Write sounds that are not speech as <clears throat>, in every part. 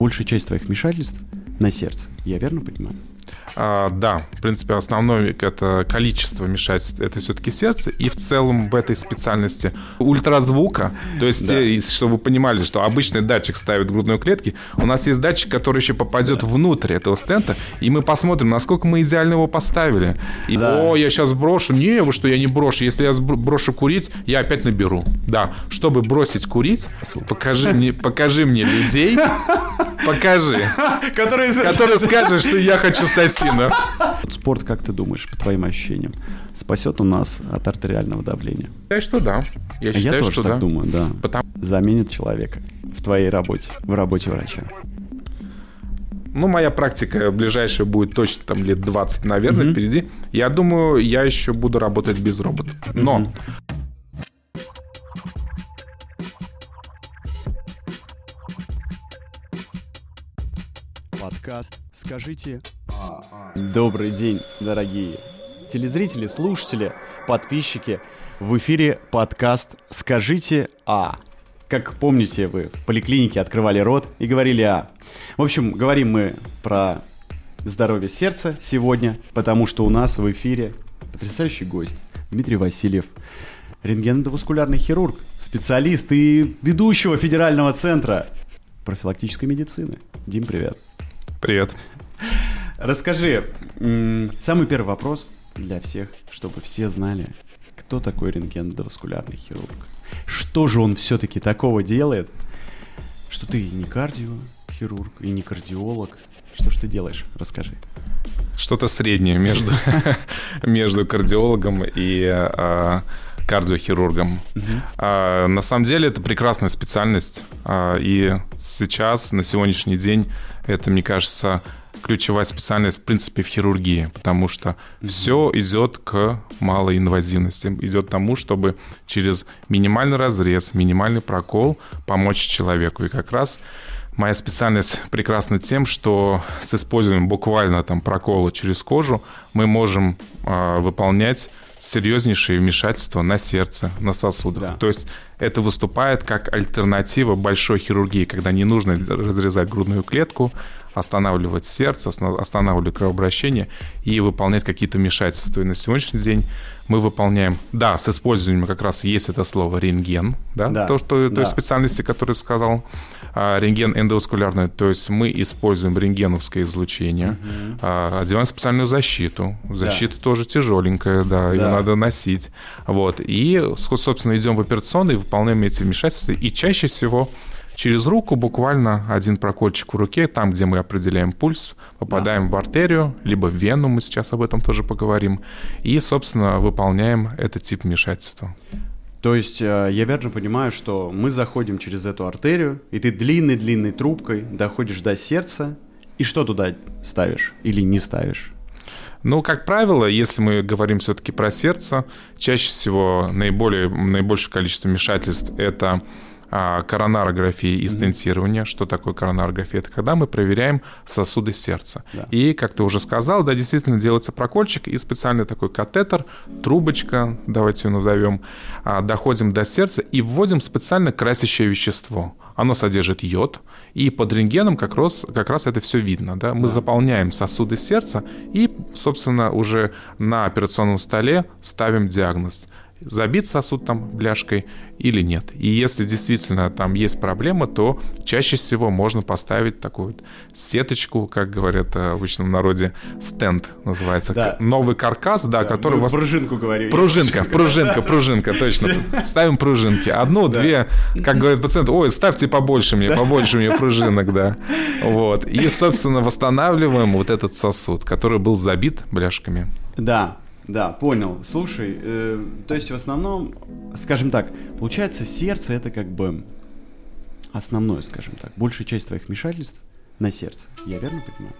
Большая часть твоих вмешательств на сердце. Я верно понимаю? А, да, в принципе, основное это количество вмешательств, это все-таки сердце. И в целом в этой специальности ультразвука, то есть, да. те, чтобы вы понимали, что обычный датчик ставит в грудной клетке, у нас есть датчик, который еще попадет да. внутрь этого стента, и мы посмотрим, насколько мы идеально его поставили. И, да. о, я сейчас брошу. Не, вы что, я не брошу. Если я брошу курить, я опять наберу. Да, чтобы бросить курить, покажи мне, покажи мне людей, <laughs> покажи, которые скажут, что я хочу стать сильным. <laughs> Спорт, как ты думаешь, по твоим ощущениям, спасет у нас от артериального давления? Я что да. Я, считаю, я тоже что так да. думаю, да. Потому... Заменит человека в твоей работе, в работе врача. Ну, моя практика ближайшая будет точно там лет 20, наверное, mm-hmm. впереди. Я думаю, я еще буду работать без робота. Но mm-hmm. подкаст «Скажите Добрый день, дорогие телезрители, слушатели, подписчики. В эфире подкаст «Скажите А». Как помните, вы в поликлинике открывали рот и говорили «А». В общем, говорим мы про здоровье сердца сегодня, потому что у нас в эфире потрясающий гость Дмитрий Васильев, рентгеноваскулярный хирург, специалист и ведущего федерального центра профилактической медицины. Дим, привет. Привет. Расскажи, самый первый вопрос для всех, чтобы все знали, кто такой рентгеноваскулярный хирург. Что же он все-таки такого делает, что ты не кардиохирург и не кардиолог. Что ж ты делаешь? Расскажи. Что-то среднее между, <laughs> между кардиологом и а, кардиохирургом. Угу. А, на самом деле это прекрасная специальность. А, и сейчас, на сегодняшний день, это, мне кажется, ключевая специальность, в принципе, в хирургии, потому что mm-hmm. все идет к малой инвазивности, идет к тому, чтобы через минимальный разрез, минимальный прокол помочь человеку. И как раз моя специальность прекрасна тем, что с использованием буквально там прокола через кожу мы можем э, выполнять серьезнейшие вмешательства на сердце, на сосудах. Да. То есть это выступает как альтернатива большой хирургии, когда не нужно разрезать грудную клетку, останавливать сердце, останавливать кровообращение и выполнять какие-то вмешательства. То есть на сегодняшний день мы выполняем, да, с использованием как раз есть это слово рентген, да, да. то, что, да. той специальности, которую сказал, а, рентген эндоваскулярный, то есть мы используем рентгеновское излучение, угу. одеваем специальную защиту, защита да. тоже тяжеленькая, да, да, ее надо носить, вот, и, собственно, идем в операционный, выполняем эти вмешательства, и чаще всего через руку буквально один прокольчик в руке, там, где мы определяем пульс, попадаем да. в артерию, либо в вену, мы сейчас об этом тоже поговорим, и, собственно, выполняем этот тип вмешательства. То есть э, я верно понимаю, что мы заходим через эту артерию, и ты длинной-длинной трубкой доходишь до сердца, и что туда ставишь или не ставишь? Ну, как правило, если мы говорим все-таки про сердце, чаще всего наиболее, наибольшее количество вмешательств это коронарографии и стентирования. Mm-hmm. Что такое коронарография? Это когда мы проверяем сосуды сердца. Да. И, как ты уже сказал, да, действительно делается прокольчик и специальный такой катетер, трубочка, давайте ее назовем, а, доходим до сердца и вводим специально красящее вещество. Оно содержит йод, и под рентгеном как раз, как раз это все видно. Да? Мы да. заполняем сосуды сердца и, собственно, уже на операционном столе ставим диагноз забит сосуд там бляшкой или нет. И если действительно там есть проблема, то чаще всего можно поставить такую сеточку, как говорят в обычном народе, стенд называется. Да. Новый каркас, да, да который... вас... Пружинку говорим. Пружинка, <laughs> пружинка, пружинка, точно. Ставим пружинки. Одну, да. две, как говорят пациенты, ой, ставьте побольше мне, побольше мне пружинок, да. Вот. И, собственно, восстанавливаем вот этот сосуд, который был забит бляшками. Да, да, понял. Слушай, э, то есть в основном, скажем так, получается сердце это как бы основное, скажем так, большая часть твоих вмешательств на сердце. Я верно понимаю?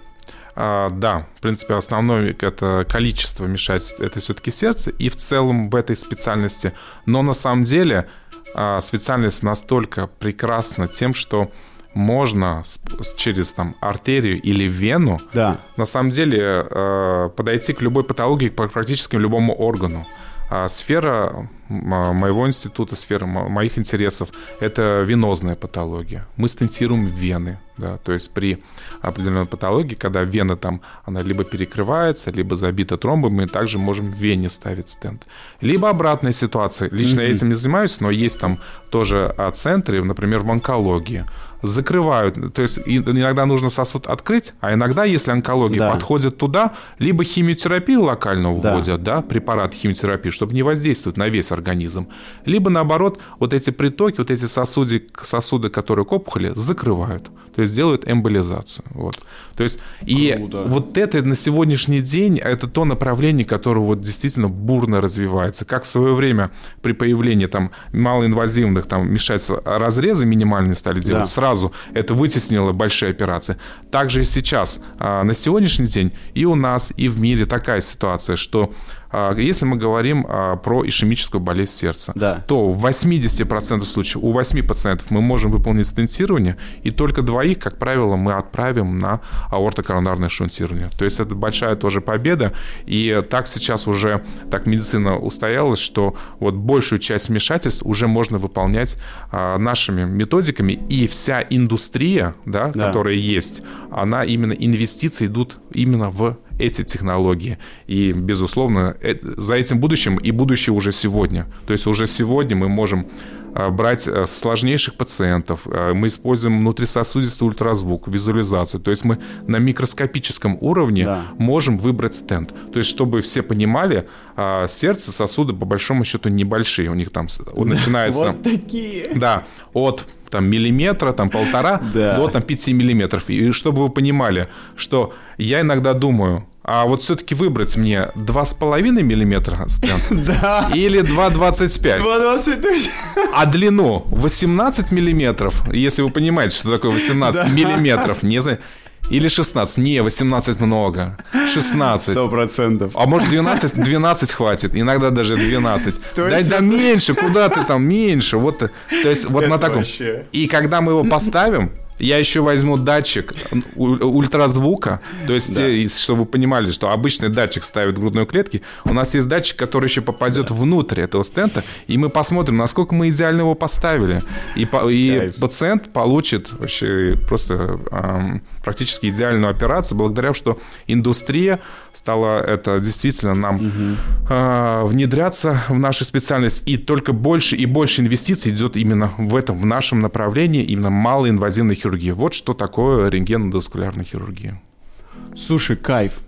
А, да, в принципе, основное это количество вмешательств, это все-таки сердце, и в целом в этой специальности. Но на самом деле а, специальность настолько прекрасна тем, что можно через там артерию или вену да. на самом деле э, подойти к любой патологии, практически к любому органу. А сфера моего института, сфера моих интересов – это венозная патология. Мы стентируем вены. Да, то есть при определенной патологии, когда вена там, она либо перекрывается, либо забита тромбом, мы также можем в вене ставить стенд. Либо обратная ситуация. Лично mm-hmm. я этим не занимаюсь, но есть там тоже а, центры, например, в онкологии закрывают. То есть иногда нужно сосуд открыть, а иногда, если онкология да. подходит туда, либо химиотерапию локально вводят, да. да, препарат химиотерапии, чтобы не воздействовать на весь организм, либо наоборот, вот эти притоки, вот эти сосуды, сосуды которые к опухоли, закрывают, то есть делают эмболизацию. Вот. То есть и Круто. вот это на сегодняшний день, это то направление, которое вот действительно бурно развивается. Как в свое время при появлении там малоинвазивных там вмешательств разрезы минимальные стали делать, да. сразу это вытеснило большие операции. Также и сейчас, а, на сегодняшний день и у нас, и в мире такая ситуация, что а, если мы говорим а, про ишемическую болезнь сердца, да. то в 80% случаев у 8 пациентов мы можем выполнить стентирование, и только двоих, как правило, мы отправим на аортокоронарное шунтирование. То есть это большая тоже победа, и так сейчас уже так медицина устоялась, что вот большую часть вмешательств уже можно выполнять а, нашими методиками, и вся индустрия, да, да. которая есть, она именно инвестиции идут именно в эти технологии. И, безусловно, э, за этим будущим и будущее уже сегодня. То есть уже сегодня мы можем а, брать э, сложнейших пациентов, а, мы используем внутрисосудистый ультразвук, визуализацию. То есть мы на микроскопическом уровне да. можем выбрать стенд. То есть чтобы все понимали, а, сердце, сосуды по большому счету небольшие. У них там начинается... <laughs> Вот такие. Да, от там миллиметра, там полтора <laughs> да. до там 5 миллиметров. И чтобы вы понимали, что я иногда думаю, а вот все-таки выбрать мне 2,5 миллиметра стенд <laughs> да. или 2,25. 2,25. <laughs> А длину 18 миллиметров, если вы понимаете, что такое 18 да. миллиметров, не знаю, или 16? Не, 18 много. 16. Сто процентов. А может 12? 12 <laughs> хватит. Иногда даже 12. То да, да меньше, куда ты там, меньше. Вот, то есть вот Это на таком. Вообще... И когда мы его поставим, я еще возьму датчик ультразвука, то есть, да. Э, чтобы вы понимали, что обычный датчик ставит в грудной клетке, у нас есть датчик, который еще попадет да. внутрь этого стента, и мы посмотрим, насколько мы идеально его поставили. И, и пациент получит вообще просто эм, практически идеальную операцию, благодаря что индустрия стала это действительно нам угу. э, внедряться в нашу специальность, и только больше и больше инвестиций идет именно в этом, в нашем направлении, именно малоинвазивной хирургии хирургии. Вот что такое рентгеноваскулярная хирургия. Слушай, кайф.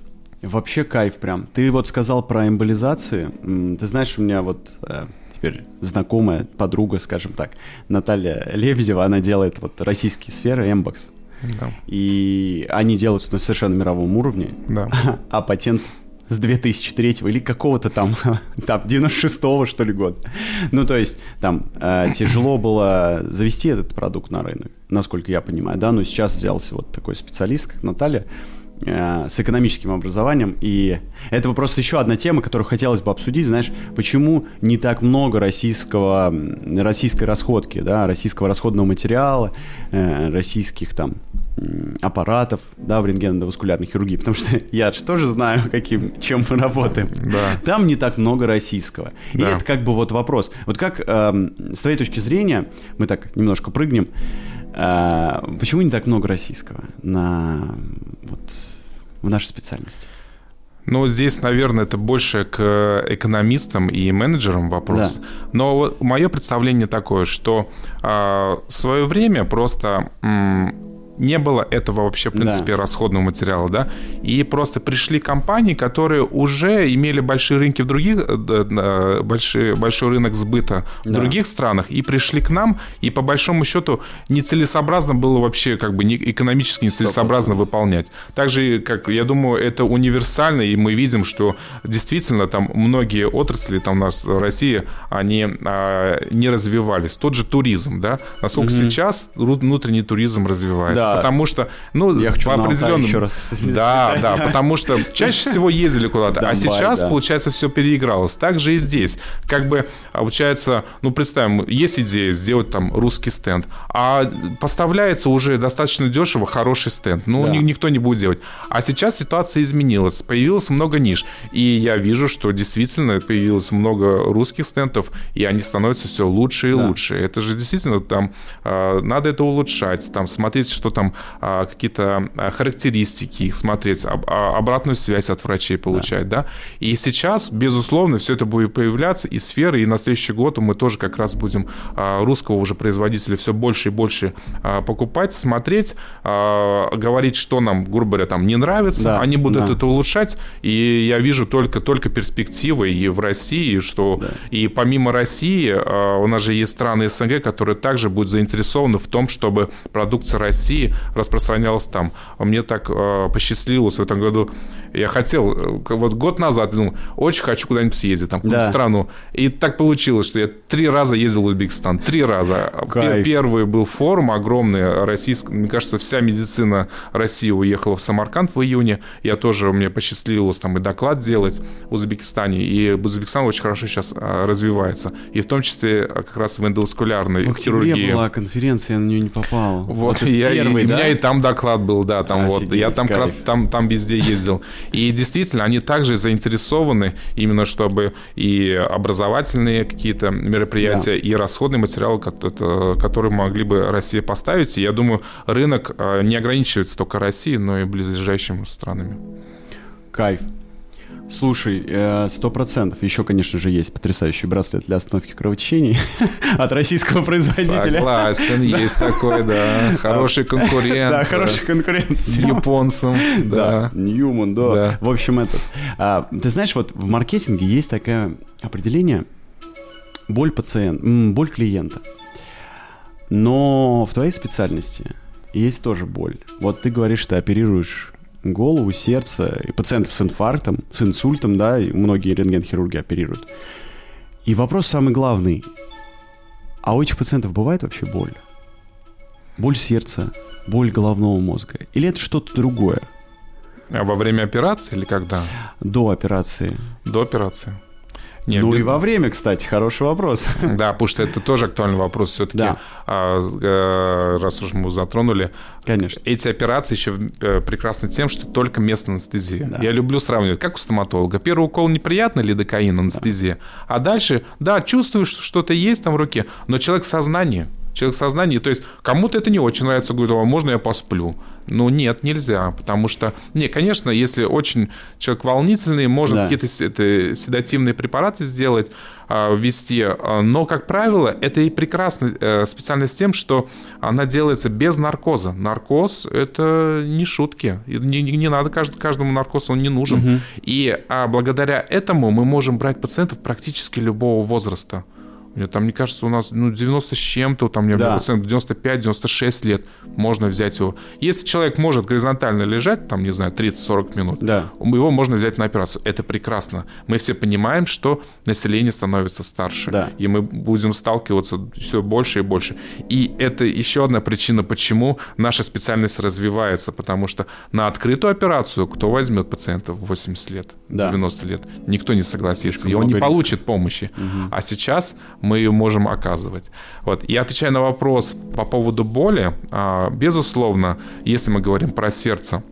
Вообще кайф прям. Ты вот сказал про эмболизации. Ты знаешь, у меня вот э, теперь знакомая подруга, скажем так, Наталья Лебедева, она делает вот российские сферы, эмбокс. Да. И они делаются на совершенно мировом уровне. Да. <laughs> А патент с 2003 или какого-то там, <laughs> там 96-го, что ли, года. Ну, то есть, там э, тяжело было завести этот продукт на рынок, насколько я понимаю, да, но сейчас взялся вот такой специалист, как Наталья, э, с экономическим образованием, и это просто еще одна тема, которую хотелось бы обсудить, знаешь, почему не так много российского, российской расходки, да, российского расходного материала, э, российских там аппаратов, да, в рентгеноваскулярной хирургии, потому что <laughs> я же тоже знаю, каким, чем мы работаем. Да. Там не так много российского. Да. И это как бы вот вопрос. Вот как э, с твоей точки зрения, мы так немножко прыгнем, э, почему не так много российского на вот в нашей специальности? Ну, здесь, наверное, это больше к экономистам и менеджерам вопрос. Да. Но вот мое представление такое, что э, в свое время просто не было этого вообще, в принципе, да. расходного материала, да, и просто пришли компании, которые уже имели большие рынки в других, э, большой, большой рынок сбыта в да. других странах, и пришли к нам, и по большому счету нецелесообразно было вообще, как бы, не, экономически нецелесообразно 100%. выполнять. Также, как я думаю, это универсально, и мы видим, что действительно там многие отрасли там у нас в России, они а, не развивались. Тот же туризм, да, насколько угу. сейчас внутренний туризм развивается. Да потому что, ну, я хочу по определенному... еще раз. Да, да, потому что чаще всего ездили куда-то, а сейчас, получается, все переигралось. Так же и здесь. Как бы, получается, ну, представим, есть идея сделать там русский стенд, а поставляется уже достаточно дешево хороший стенд. Ну, никто не будет делать. А сейчас ситуация изменилась. Появилось много ниш. И я вижу, что действительно появилось много русских стендов, и они становятся все лучше и лучше. Это же действительно там а, надо это улучшать, там смотреть, что там там а, какие-то а, характеристики их смотреть, обратную связь от врачей получать, да. да? И сейчас, безусловно, все это будет появляться, и сферы, и на следующий год мы тоже как раз будем русского уже производителя все больше и больше покупать, смотреть, говорить, что нам, грубо говоря, там не нравится, да, они будут да. это улучшать, и я вижу только, только перспективы и в России, что да. и помимо России у нас же есть страны СНГ, которые также будут заинтересованы в том, чтобы продукция России распространялась там. Мне так э, посчастливилось в этом году. Я хотел, э, вот год назад, думал, очень хочу куда-нибудь съездить, там, в да. страну. И так получилось, что я три раза ездил в Узбекистан. Три раза. Кайф. Первый был форум огромный, российский. Мне кажется, вся медицина России уехала в Самарканд в июне. Я тоже, мне посчастливилось там и доклад делать в Узбекистане. И Узбекистан очень хорошо сейчас э, развивается. И в том числе как раз в эндоваскулярной в хирургии. была конференция, я на нее не попал. Вот, вот я, первый, и, да? у меня и там доклад был, да, там Офигеть, вот. Я там как раз там, там везде ездил. И действительно, они также заинтересованы именно, чтобы и образовательные какие-то мероприятия, да. и расходные материалы, которые могли бы Россия поставить. И я думаю, рынок э, не ограничивается только Россией, но и близлежащими странами. Кайф. Слушай, э, сто процентов. Еще, конечно же, есть потрясающий браслет для остановки кровотечений <laughs> от российского производителя. Согласен, есть такой, да. <laughs> Хороший конкурент. Да, хороший конкурент. С японцем, <laughs> да. Ньюман, да. В общем, этот. А, ты знаешь, вот в маркетинге есть такое определение боль пациента, боль клиента. Но в твоей специальности есть тоже боль. Вот ты говоришь, ты оперируешь голову, сердце, и пациентов с инфарктом, с инсультом, да, и многие рентген-хирурги оперируют. И вопрос самый главный. А у этих пациентов бывает вообще боль? Боль сердца, боль головного мозга? Или это что-то другое? А во время операции или когда? До операции. До операции. Не, ну без... и во время, кстати, хороший вопрос. <laughs> Да, потому что это тоже актуальный вопрос все-таки. Да. А, а, раз уж мы затронули. Конечно. Эти операции еще э, прекрасны тем, что только местная анестезия. Да. Я люблю сравнивать, как у стоматолога. Первый укол неприятный, лидокаин, анестезия. Да. А дальше, да, чувствуешь, что что-то есть там в руке, но человек в сознании. Человек в сознании, то есть кому-то это не очень нравится, говорит, а можно я посплю? Ну, нет, нельзя, потому что, не, конечно, если очень человек волнительный, можно да. какие-то это, седативные препараты сделать, а, ввести, а, но, как правило, это и прекрасная э, специальность тем, что она делается без наркоза. Наркоз – это не шутки, не, не, не надо каждому наркозу, он не нужен. Угу. И а благодаря этому мы можем брать пациентов практически любого возраста. Мне там, мне кажется, у нас ну, 90 с чем-то, там у меня да. пациент 95-96 лет, можно взять его. Если человек может горизонтально лежать, там, не знаю, 30-40 минут, да. его можно взять на операцию. Это прекрасно. Мы все понимаем, что население становится старше, да. и мы будем сталкиваться все больше и больше. И это еще одна причина, почему наша специальность развивается, потому что на открытую операцию кто возьмет пациента в 80 лет, да. 90 лет? Никто не согласится, и он не получит помощи. Угу. А сейчас мы ее можем оказывать. Вот. И отвечая на вопрос по поводу боли, а, безусловно, если мы говорим про сердце,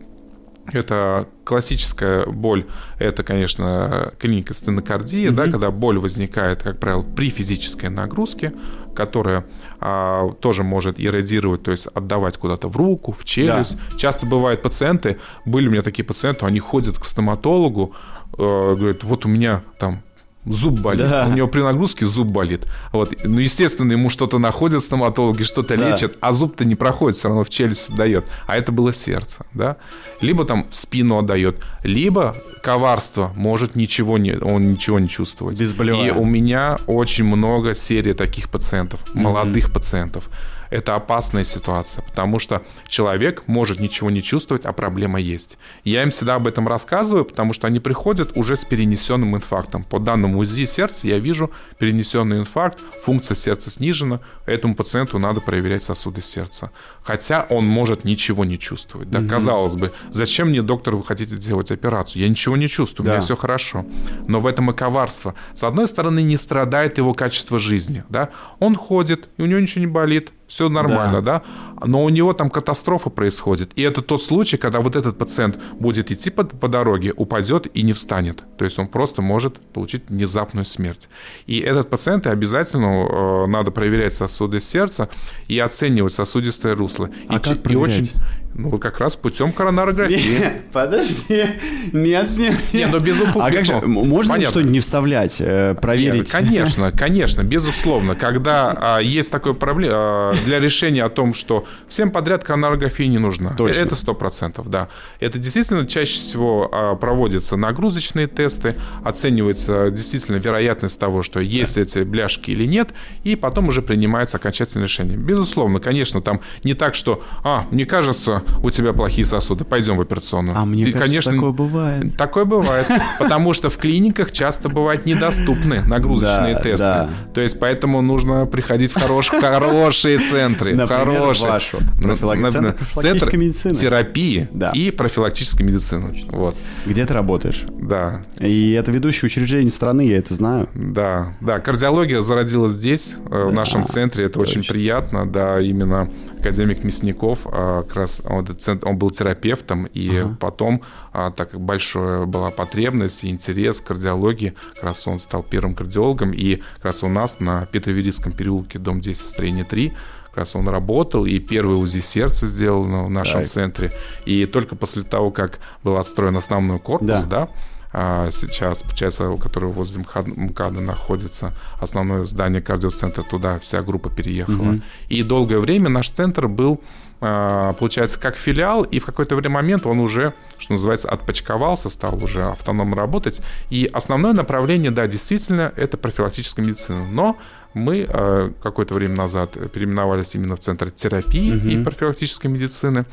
это классическая боль, это, конечно, клиника стенокардии, mm-hmm. да, когда боль возникает, как правило, при физической нагрузке, которая а, тоже может иррадировать, то есть отдавать куда-то в руку, в челюсть. Да. Часто бывают пациенты, были у меня такие пациенты, они ходят к стоматологу, э, говорят, вот у меня там зуб болит. Да. У него при нагрузке зуб болит. Вот. Ну, естественно, ему что-то находят стоматологи, что-то да. лечат, а зуб-то не проходит, все равно в челюсть дает. А это было сердце, да? Либо там в спину отдает, либо коварство может ничего не, он ничего не чувствовать. Без И у меня очень много серий таких пациентов, молодых mm-hmm. пациентов это опасная ситуация, потому что человек может ничего не чувствовать, а проблема есть. Я им всегда об этом рассказываю, потому что они приходят уже с перенесенным инфарктом. По данным УЗИ сердца я вижу перенесенный инфаркт, функция сердца снижена, этому пациенту надо проверять сосуды сердца. Хотя он может ничего не чувствовать. Да, угу. казалось бы, зачем мне, доктор, вы хотите делать операцию? Я ничего не чувствую, да. у меня все хорошо. Но в этом и коварство. С одной стороны, не страдает его качество жизни. Да? Он ходит, и у него ничего не болит, все нормально, да. да, но у него там катастрофа происходит. И это тот случай, когда вот этот пациент будет идти по, по дороге, упадет и не встанет. То есть он просто может получить внезапную смерть. И этот пациент обязательно э, надо проверять сосуды сердца и оценивать сосудистое русло. А и, как проверять? И очень, ну, вот как раз путем коронарографии. Нет, подожди. Нет, нет. Не, ну без упу- А как же, можно Понятно. что-нибудь не вставлять, э, проверить? Нет, конечно, конечно, безусловно. Когда а, есть такое проблема для решения о том, что всем подряд коронарография не нужна. Точно. Это сто процентов, да. Это действительно чаще всего а, проводятся нагрузочные тесты, оценивается действительно вероятность того, что есть эти бляшки или нет, и потом уже принимается окончательное решение. Безусловно, конечно, там не так, что, а, мне кажется, у тебя плохие сосуды, пойдем в операционную. А мне И, кажется, такое бывает. Такое бывает, потому что в клиниках часто бывают недоступны нагрузочные Да, тесты. да. То есть поэтому нужно приходить в хорош- хорошие центры. Например, хорошие. вашу. Ну, Профилак- например, Центр профилактической центр медицины. Терапии Да. и профилактической медицины. Вот, Где ты работаешь? да. И это ведущее учреждение страны, я это знаю. Да, да, кардиология зародилась здесь, э, в нашем центре, это очень приятно, да, именно академик Мясников, а, как раз он был терапевтом, и потом, а, так как большая была потребность и интерес к кардиологии, как раз он стал первым кардиологом, и как раз у нас на Петроверийском переулке, дом 10, строение 3, как раз он работал, и первый УЗИ сердца сделал в нашем Так. центре, и только после того, как был отстроен основной корпус, Да. да, а сейчас, получается, у которого возле МКАД, МКАДа находится основное здание кардиоцентра, туда вся группа переехала. И долгое время наш центр был, получается, как филиал, и в какой-то момент он уже, что называется, отпочковался, стал уже автономно работать. И основное направление, да, действительно, это профилактическая медицина. Но мы а, какое-то время назад переименовались именно в Центр терапии и профилактической медицины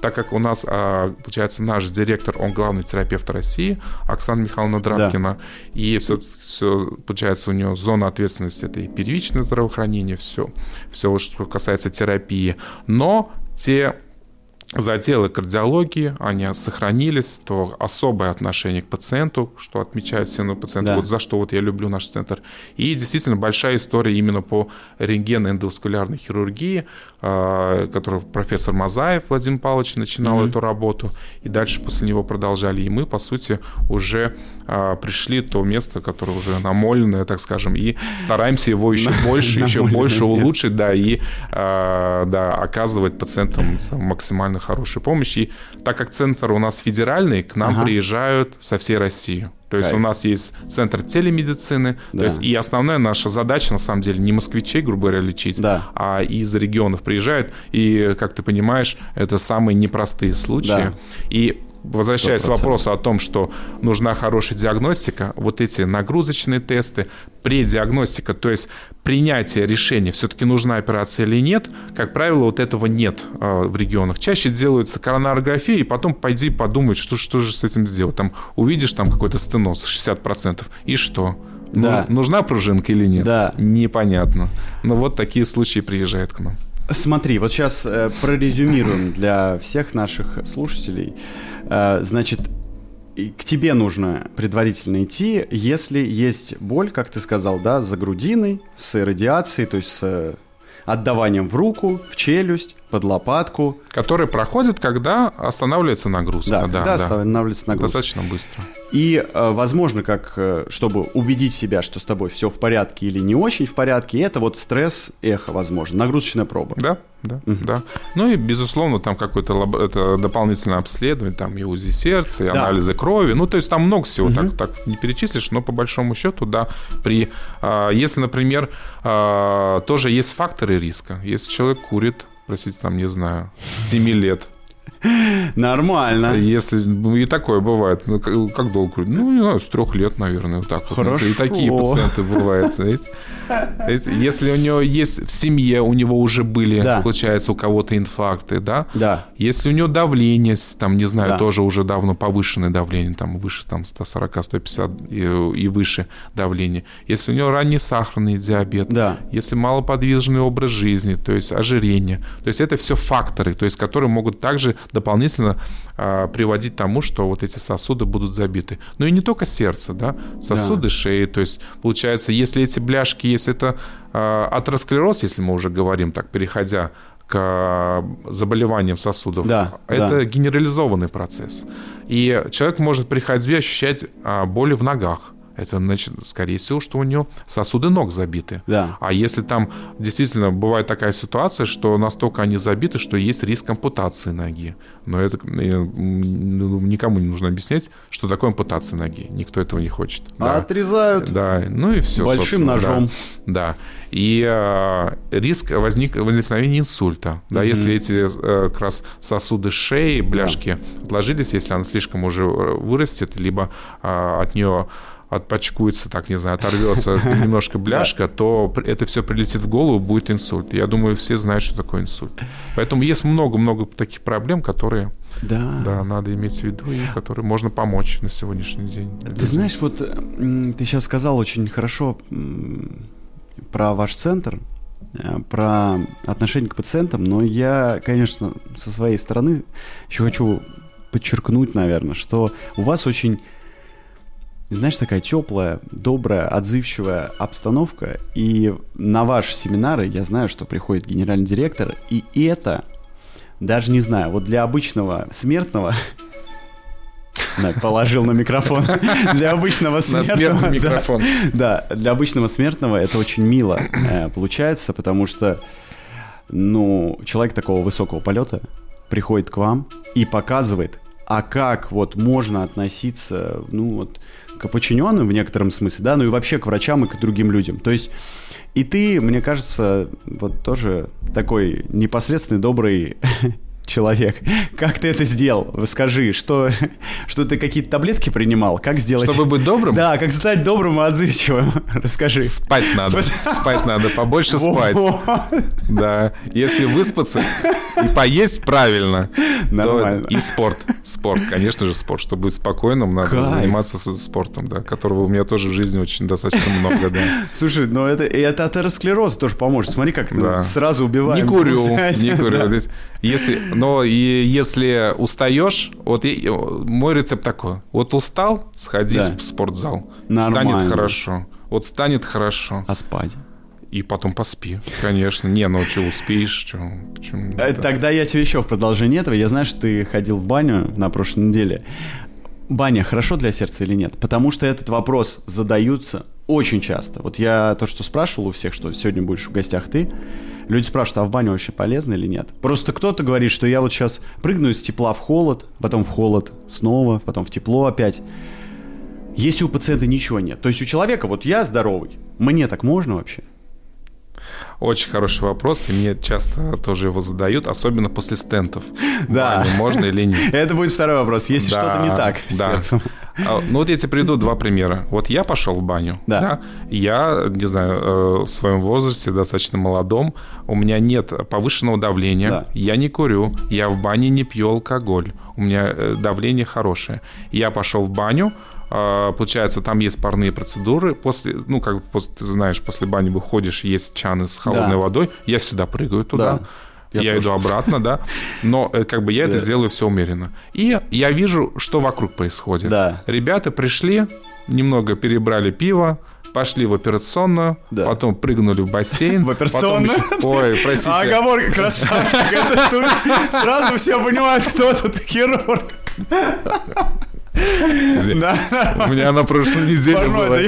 так как у нас, а, получается, наш директор, он главный терапевт России, Оксана Михайловна Драбкина, и все, получается, у нее зона ответственности это и первичное здравоохранение, все, все, что касается терапии. Но те заделы кардиологии, они сохранились, то особое отношение к пациенту, что отмечают все на пациенты, Да. вот за что вот я люблю наш центр. И действительно большая история именно по рентгенно-эндоваскулярной хирургии, э, которую профессор Мазаев Владимир Павлович начинал эту работу, и дальше после него продолжали. И мы, по сути, уже э, пришли то место, которое уже намоленное, так скажем, и стараемся его <laughs> еще больше, еще больше улучшить, да, и э, да, оказывать пациентам максимально хорошую помощь. И так как центр у нас федеральный, к нам Ага. приезжают со всей России. То есть Кайф. у нас есть центр телемедицины. Да. То есть и основная наша задача, на самом деле, не москвичей, грубо говоря, лечить, Да. а из регионов приезжают. И, как ты понимаешь, это самые непростые случаи. Да. И возвращаясь к 100%. вопросу о том, что нужна хорошая диагностика, вот эти нагрузочные тесты, предиагностика, то есть принятие решения, все-таки нужна операция или нет, как правило, вот этого нет э, в регионах. Чаще делаются коронарографии, и потом пойди подумать, что, что же с этим сделать. Там увидишь там какой-то стеноз 60%, и что? Да. Нуж- нужна пружинка или нет? Да. Непонятно. Но вот такие случаи приезжают к нам. Смотри, вот сейчас э, прорезюмируем для всех наших слушателей. Э, значит, к тебе нужно предварительно идти, если есть боль, как ты сказал, да, за грудиной, с радиацией, то есть с э, отдаванием в руку, в челюсть, под лопатку. Которые проходят, когда останавливается нагрузка. Да, Да, когда да. останавливается нагрузка. Достаточно быстро. И, э, возможно, как, э, чтобы убедить себя, что с тобой все в порядке или не очень в порядке, это вот стресс-эхо, возможно, нагрузочная проба. Да, да, да. Ну и, безусловно, там какое-то лаб- это дополнительное обследование, там и УЗИ сердца, и Да. анализы крови. Ну, то есть там много всего, так, так не перечислишь, но по большому счету, да, при... а, если, например, а, тоже есть факторы риска. Если человек курит, простите, там, не знаю, с 7 лет, Нормально. Если, ну, и такое бывает. Ну, как, как долго? Ну, не знаю, с трех лет, наверное, вот так вот. Хорошо. И такие пациенты бывают. знаете. Если у него есть в семье, у него уже были, Да. получается, у кого-то инфаркты, да? Да. Если у него давление, там, не знаю, Да. тоже уже давно повышенное давление, там, выше там, 140-150 и, и выше давление. Если у него ранний сахарный диабет, Да. если малоподвижный образ жизни, то есть ожирение, то есть это все факторы, то есть которые могут также дополнительно а, приводить к тому, что вот эти сосуды будут забиты. Но и не только сердце, да, сосуды шеи, то есть получается, если эти бляшки есть Если это э, атеросклероз, если мы уже говорим так, переходя к заболеваниям сосудов, да, это да. генерализованный процесс. И человек может при ходьбе ощущать а, боли в ногах это значит, скорее всего, что у нее сосуды ног забиты. Да. А если там действительно бывает такая ситуация, что настолько они забиты, что есть риск ампутации ноги. Но это ну, никому не нужно объяснять, что такое ампутация ноги. Никто этого не хочет. А да. Отрезают. Да, ну и все. Большим ножом. Да. да. И э, риск возник, возникновения инсульта. Да, mm-hmm. если эти э, как раз сосуды шеи, бляшки да. отложились, если она слишком уже э, вырастет, либо э, от нее отпачкуется, так, не знаю, оторвется <laughs> немножко бляшка, то это все прилетит в голову, будет инсульт. Я думаю, все знают, что такое инсульт. Поэтому есть много-много таких проблем, которые да. Да, надо иметь в виду, и которые можно помочь на сегодняшний день. Ты знаешь, вот ты сейчас сказал очень хорошо про ваш центр, э, про отношение к пациентам, но я, конечно, со своей стороны еще хочу подчеркнуть, наверное, что у вас очень знаешь, такая теплая, добрая, отзывчивая обстановка. И на ваши семинары я знаю, что приходит генеральный директор, и это, даже не знаю, вот для обычного смертного <laughs> положил на микрофон. <laughs> Для обычного смертного... На микрофон. Да, для обычного смертного это очень мило э, получается, потому что, ну, человек такого высокого полета приходит к вам и показывает, а как вот можно относиться, ну, вот, к подчиненным в некотором смысле, да, ну и вообще к врачам и к другим людям. То есть и ты, мне кажется, вот тоже такой непосредственный, добрый <laughs> человек. <laughs> Как ты это сделал? Скажи, что, что ты какие-то таблетки принимал? Как сделать? Чтобы быть добрым? Да, как стать добрым и отзывчивым. <laughs> Расскажи. Спать надо. Спать надо, побольше <laughs> спать. Да. Если выспаться и поесть правильно, Нормально. и спорт. Спорт, конечно же, спорт. Чтобы быть спокойным, надо заниматься спортом, да, которого у меня тоже в жизни очень достаточно много, да. Слушай, ну это, это атеросклероз тоже поможет. Смотри, как да. сразу убиваем. Не курю, не курю. Если, но и если устаешь, вот я, мой рецепт такой: вот устал, сходи да. в спортзал, Нормально. станет хорошо. Вот станет хорошо. А спать? И потом поспи, конечно. Не, ну что, успеешь, что? Почему? Э, тогда я тебе еще в продолжение этого. Я знаю, что ты ходил в баню на прошлой неделе. Баня хорошо для сердца или нет? Потому что этот вопрос задаются очень часто. Вот я то, что спрашивал у всех, что сегодня будешь в гостях ты, люди спрашивают, а в баню вообще полезно или нет? Просто кто-то говорит, что я вот сейчас прыгну из тепла в холод, потом в холод снова, потом в тепло опять. Если у пациента ничего нет, то есть у человека, вот я здоровый, мне так можно вообще? Очень хороший вопрос, и мне часто тоже его задают, особенно после стентов. Да. Можно или нет. <laughs> Это будет второй вопрос, если да, что-то не так с да. сердцем. А, ну вот я тебе приведу два примера. Вот я пошел в баню. Да. да. Я, не знаю, э, в своем возрасте, достаточно молодом, у меня нет повышенного давления, да. я не курю, я в бане не пью алкоголь, у меня э, давление хорошее. Я пошел в баню, а, получается, там есть парные процедуры. После, ну, как после, ты знаешь, после бани выходишь, есть чаны с холодной да. водой. Я всегда прыгаю туда. Да. Я, я иду обратно, да. Но э, как бы я да. это делаю все умеренно. И я вижу, что вокруг происходит. Да. Ребята пришли, немного перебрали пиво, пошли в операционную, да. потом прыгнули в бассейн. <laughs> В операционную? Еще... Ой, <laughs> простите. А оговорка, красавчик. Это сразу все понимают, кто тут хирург. Да. У меня на прошлой неделе было,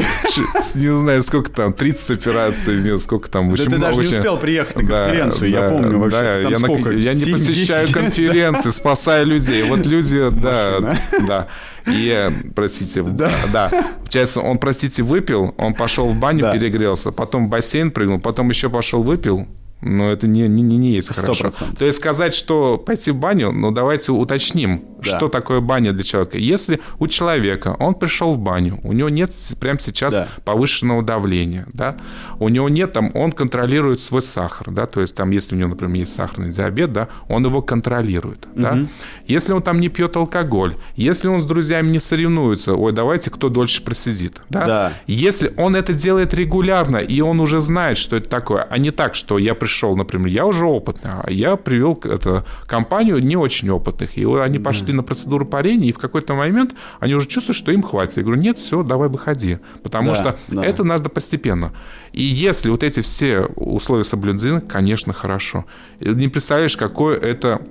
не знаю, сколько там, 30 операций, нет, сколько там. Да ты даже не успел приехать на конференцию, я помню вообще. Я не посещаю конференции, спасаю людей. Вот люди, <laughs> да, да. И, простите, да. да. Получается, он, простите, выпил, он пошел в баню, перегрелся, потом в бассейн прыгнул, потом еще пошел выпил, но это не, не, не есть 100%. хорошо. То есть сказать, что пойти в баню, ну давайте уточним, да. что такое баня для человека. Если у человека, он пришел в баню, у него нет прямо сейчас да. повышенного давления, да, у него нет там, он контролирует свой сахар, да, то есть там, если у него, например, есть сахарный диабет, да, он его контролирует, угу. да. Если он там не пьет алкоголь, если он с друзьями не соревнуется, ой, давайте кто дольше просидит, да. да. Если он это делает регулярно, и он уже знает, что это такое, а не так, что я пришел пришел, например, я уже опытный, а я привел это, компанию не очень опытных, и они пошли на процедуру парения, и в какой-то момент они уже чувствуют, что им хватит. Я говорю, нет, все, давай выходи, потому да, что да. это надо постепенно. И если вот эти все условия соблюдены, конечно, хорошо. Не представляешь, какое это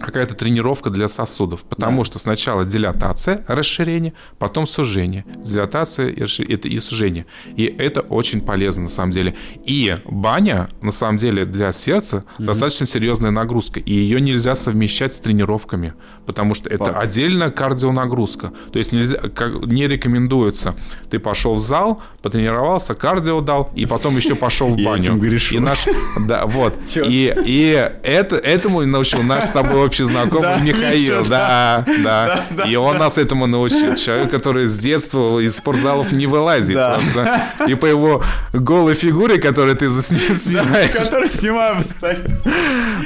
какая-то тренировка для сосудов, потому да. что сначала дилатация, расширение, потом сужение. Дилатация и, это и сужение. И это очень полезно на самом деле. И баня, на самом деле, для сердца mm достаточно серьезная нагрузка, и ее нельзя совмещать с тренировками, потому что это Факт. отдельная кардионагрузка. То есть нельзя, как, не рекомендуется. Ты пошел в зал, потренировался, кардио дал, и потом еще пошел в <laughs> баню. Я этим грешу. И наш, да, вот. <laughs> И, и это, этому научил наш с тобой общий знакомый Михаил. Да, да. И он нас этому научил. Человек, который с детства из спортзалов не вылазит просто. И по его голой фигуре, которую ты снимаешь. Который снимаю постоянно.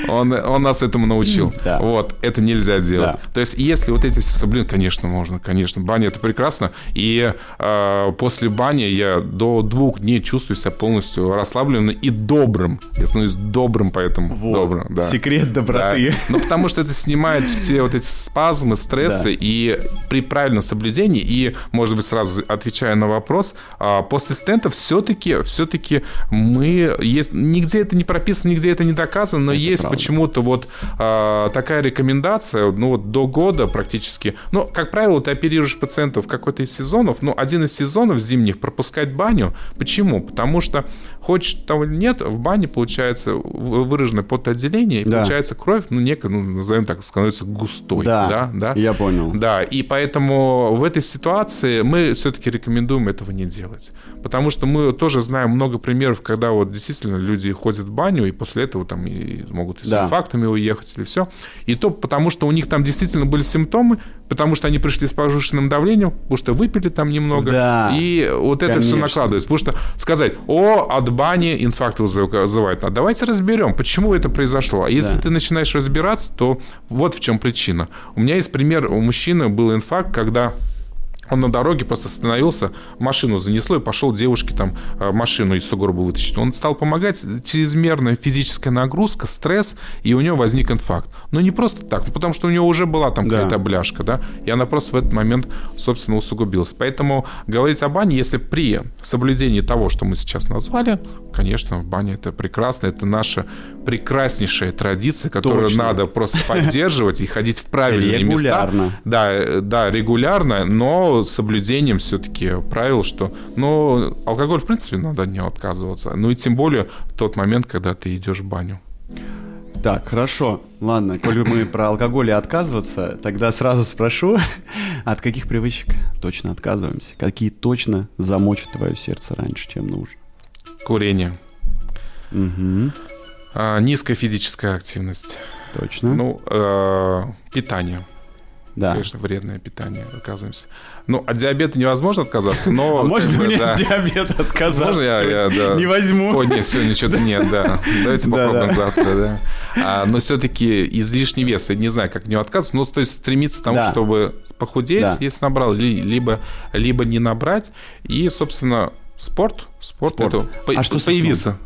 Он, он нас этому научил. Вот, это нельзя делать. То есть, если вот эти все соблюдения, конечно, можно, конечно. Баня это прекрасно. И э, после бани я до двух дней чувствую себя полностью расслабленным и добрым. Я становлюсь добрым, поэтому вот. добрым. Да. Секрет доброты. Да. Ну, потому что это снимает все вот эти спазмы, стрессы, да. и при правильном соблюдении, и, может быть, сразу отвечая на вопрос, а, после стента все-таки, все-таки мы, есть, нигде это не прописано, нигде это не доказано, но это есть почему-то вот а, такая рекомендация, ну, вот до года практически, ну, как правило, ты оперируешь пациентов в какой-то из сезонов, ну, один из сезонов зимних пропускать баню. Почему? Потому что, хочешь того нет, в бане получается выраженное потоотделение, и да. получается кровь, ну, некая, ну, назовем так, становится густой. Да, да, да, я понял. Да, и поэтому в этой ситуации мы все-таки рекомендуем этого не делать. Потому что мы тоже знаем много примеров, когда вот действительно люди ходят в баню, и после этого там и могут и с да. инфарктами уехать или все. И то потому, что у них там действительно были симптомы, потому что они пришли с повышенным давлением, потому что выпили там немного. Да, и вот это конечно. все накладывается. Потому что сказать, о, от бани инфаркт вызывает. А давайте разберем, почему это произошло. А если да. ты начинаешь разбираться, то вот в чем причина. У меня есть пример, у мужчины был инфаркт, когда он на дороге просто остановился, машину занесло и пошел девушке там э, машину из сугроба вытащить. Он стал помогать, чрезмерная физическая нагрузка, стресс, и у него возник инфаркт. Но не просто так, ну, потому что у него уже была там да. какая-то бляшка, да, и она просто в этот момент, собственно, усугубилась. Поэтому говорить о бане, если при соблюдении того, что мы сейчас назвали, конечно, баня это прекрасно, это наша прекраснейшая традиция, которую Точно. надо просто поддерживать и ходить в правильные регулярно. места. Да, э, да, регулярно, но с соблюдением все-таки правил, что, ну, алкоголь, в принципе, надо от него отказываться. Ну и тем более в тот момент, когда ты идешь в баню. Так, хорошо. Ладно, коли мы про алкоголь и отказываться, тогда сразу спрошу, <laughs> от каких привычек точно отказываемся? Какие точно замочат твое сердце раньше, чем нужно? Курение. Угу. А, низкая физическая активность. Точно. Ну, э, питание да. конечно, вредное питание, отказываемся. Ну, от диабета невозможно отказаться, но... А можно мне от диабета отказаться? Можно я, да. Не возьму. О, нет, сегодня что-то нет, да. Давайте попробуем завтра, да. А, но все-таки излишний вес, я не знаю, как от него отказываться, но стоит стремиться к тому, чтобы похудеть, если набрал, либо, либо не набрать. И, собственно, спорт. Спорт, спорт. это а что появится.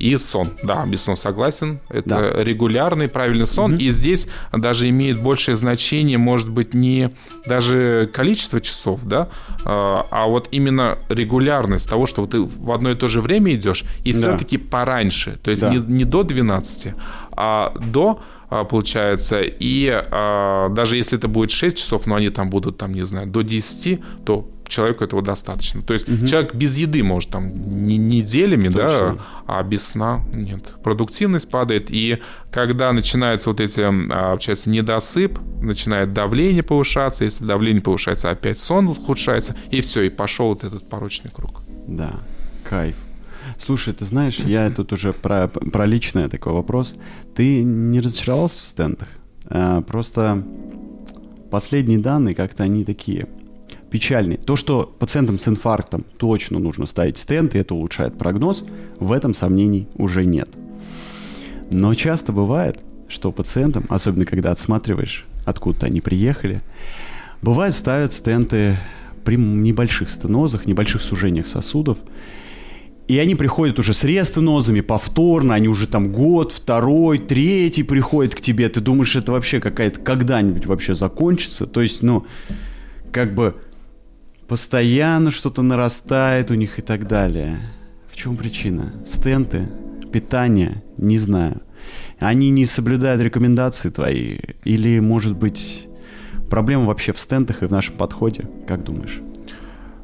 И сон. Да, без сна согласен. Это да. регулярный, правильный сон. Угу. И здесь даже имеет большее значение, может быть, не даже количество часов, да, а, а вот именно регулярность того, что ты в одно и то же время идешь, и да. все-таки пораньше. То есть да. не, не до 12, а до а, получается. И а, даже если это будет 6 часов, но они там будут, там, не знаю, до 10, то человеку этого достаточно. То есть угу. человек без еды может там не неделями, Точно. да, а без сна нет. Продуктивность падает, и когда начинается вот эти, а, получается, недосып, начинает давление повышаться, если давление повышается, опять сон ухудшается, и все, и пошел вот этот порочный круг. Да, кайф. Слушай, ты знаешь, я <clears throat> тут уже про, про личное такой вопрос. Ты не разочаровался в стендах? А, просто последние данные как-то они такие печальный. То, что пациентам с инфарктом точно нужно ставить стенд, и это улучшает прогноз, в этом сомнений уже нет. Но часто бывает, что пациентам, особенно когда отсматриваешь, откуда они приехали, бывает ставят стенты при небольших стенозах, небольших сужениях сосудов, И они приходят уже с рестенозами повторно, они уже там год, второй, третий приходят к тебе. Ты думаешь, это вообще какая-то когда-нибудь вообще закончится? То есть, ну, как бы постоянно что-то нарастает у них и так далее. В чем причина? Стенты, питание, не знаю. Они не соблюдают рекомендации твои? Или, может быть, проблема вообще в стентах и в нашем подходе? Как думаешь?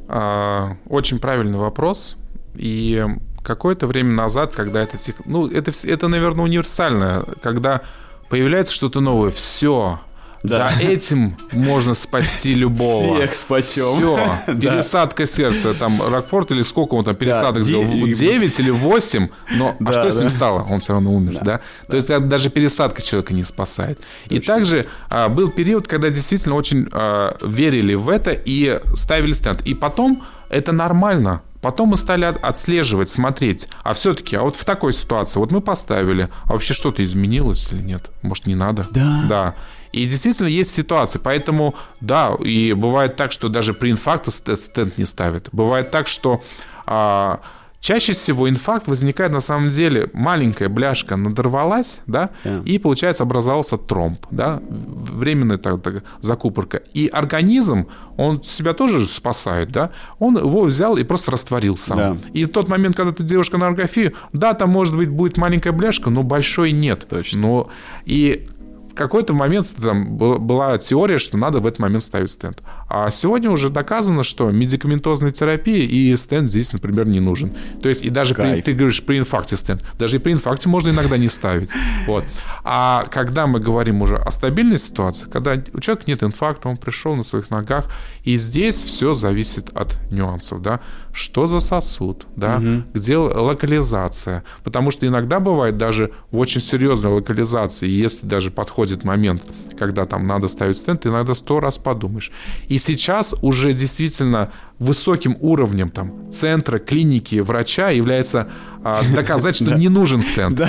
А, очень правильный вопрос. И какое-то время назад, когда это... Ну, это, это, наверное, универсальное. Когда появляется что-то новое, все, да. да, этим можно спасти любого. Всех спасем. Все. <laughs> Пересадка сердца. Там Рокфорд или сколько он там пересадок сделал? 9 или 8. Но а а что с ним стало? Он все равно умер, да? То есть даже пересадка человека не спасает. И также а, был период, когда действительно очень а, верили в это и ставили стенд. И потом это нормально. Потом мы стали отслеживать, смотреть, а все-таки, а вот в такой ситуации, вот мы поставили, а вообще что-то изменилось или нет? Может, не надо? Да. Да. И действительно есть ситуации. Поэтому, да, и бывает так, что даже при инфаркте стенд не ставят. Бывает так, что а, чаще всего инфаркт возникает на самом деле маленькая бляшка надорвалась, да, yeah. и получается образовался тромб, да, временная так, так, закупорка. И организм, он себя тоже спасает, да, он его взял и просто растворил сам. Yeah. И в тот момент, когда ты делаешь канарографию, да, там может быть будет маленькая бляшка, но большой нет. Точно. Но и какой-то момент там была теория, что надо в этот момент ставить стенд. А сегодня уже доказано, что медикаментозная терапия и стенд здесь, например, не нужен. То есть и даже при, ты говоришь при инфаркте стенд, даже и при инфаркте можно иногда не ставить. <laughs> Вот. А когда мы говорим уже о стабильной ситуации, когда у человека нет инфаркта, он пришел на своих ногах, и здесь все зависит от нюансов, да, что за сосуд, да, угу. где локализация, потому что иногда бывает даже в очень серьезной локализации, если даже подходит момент, когда там надо ставить стенд, ты иногда сто раз подумаешь. И сейчас уже действительно высоким уровнем там центра, клиники, врача является а, доказать, что <laughs> не нужен стенд.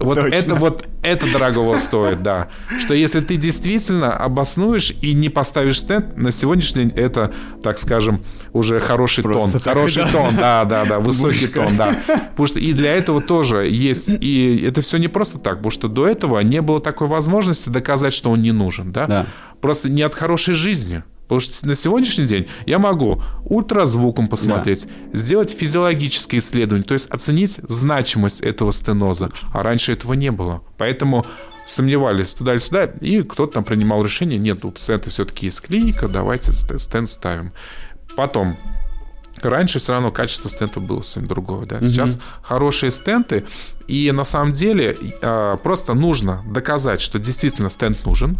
Вот Точно. это вот это дорогого стоит, да. Что если ты действительно обоснуешь и не поставишь стенд, на сегодняшний день это, так скажем, уже хороший Просто тон. Хороший да. тон, да, да, да, высокий Мужика. тон, да. Потому что и для этого тоже есть, и это все не просто так, потому что до этого не было такой возможности доказать, что он не нужен, да. да. Просто не от хорошей жизни. Потому что на сегодняшний день я могу ультразвуком посмотреть, да. сделать физиологическое исследование, то есть оценить значимость этого стеноза. А раньше этого не было. Поэтому сомневались туда или сюда, и кто-то там принимал решение, нет, у пациента все-таки есть клиника, давайте стенд ставим. Потом, Раньше все равно качество стента было совсем другое. Да? Сейчас угу. хорошие стенты, и на самом деле э, просто нужно доказать, что действительно стенд нужен.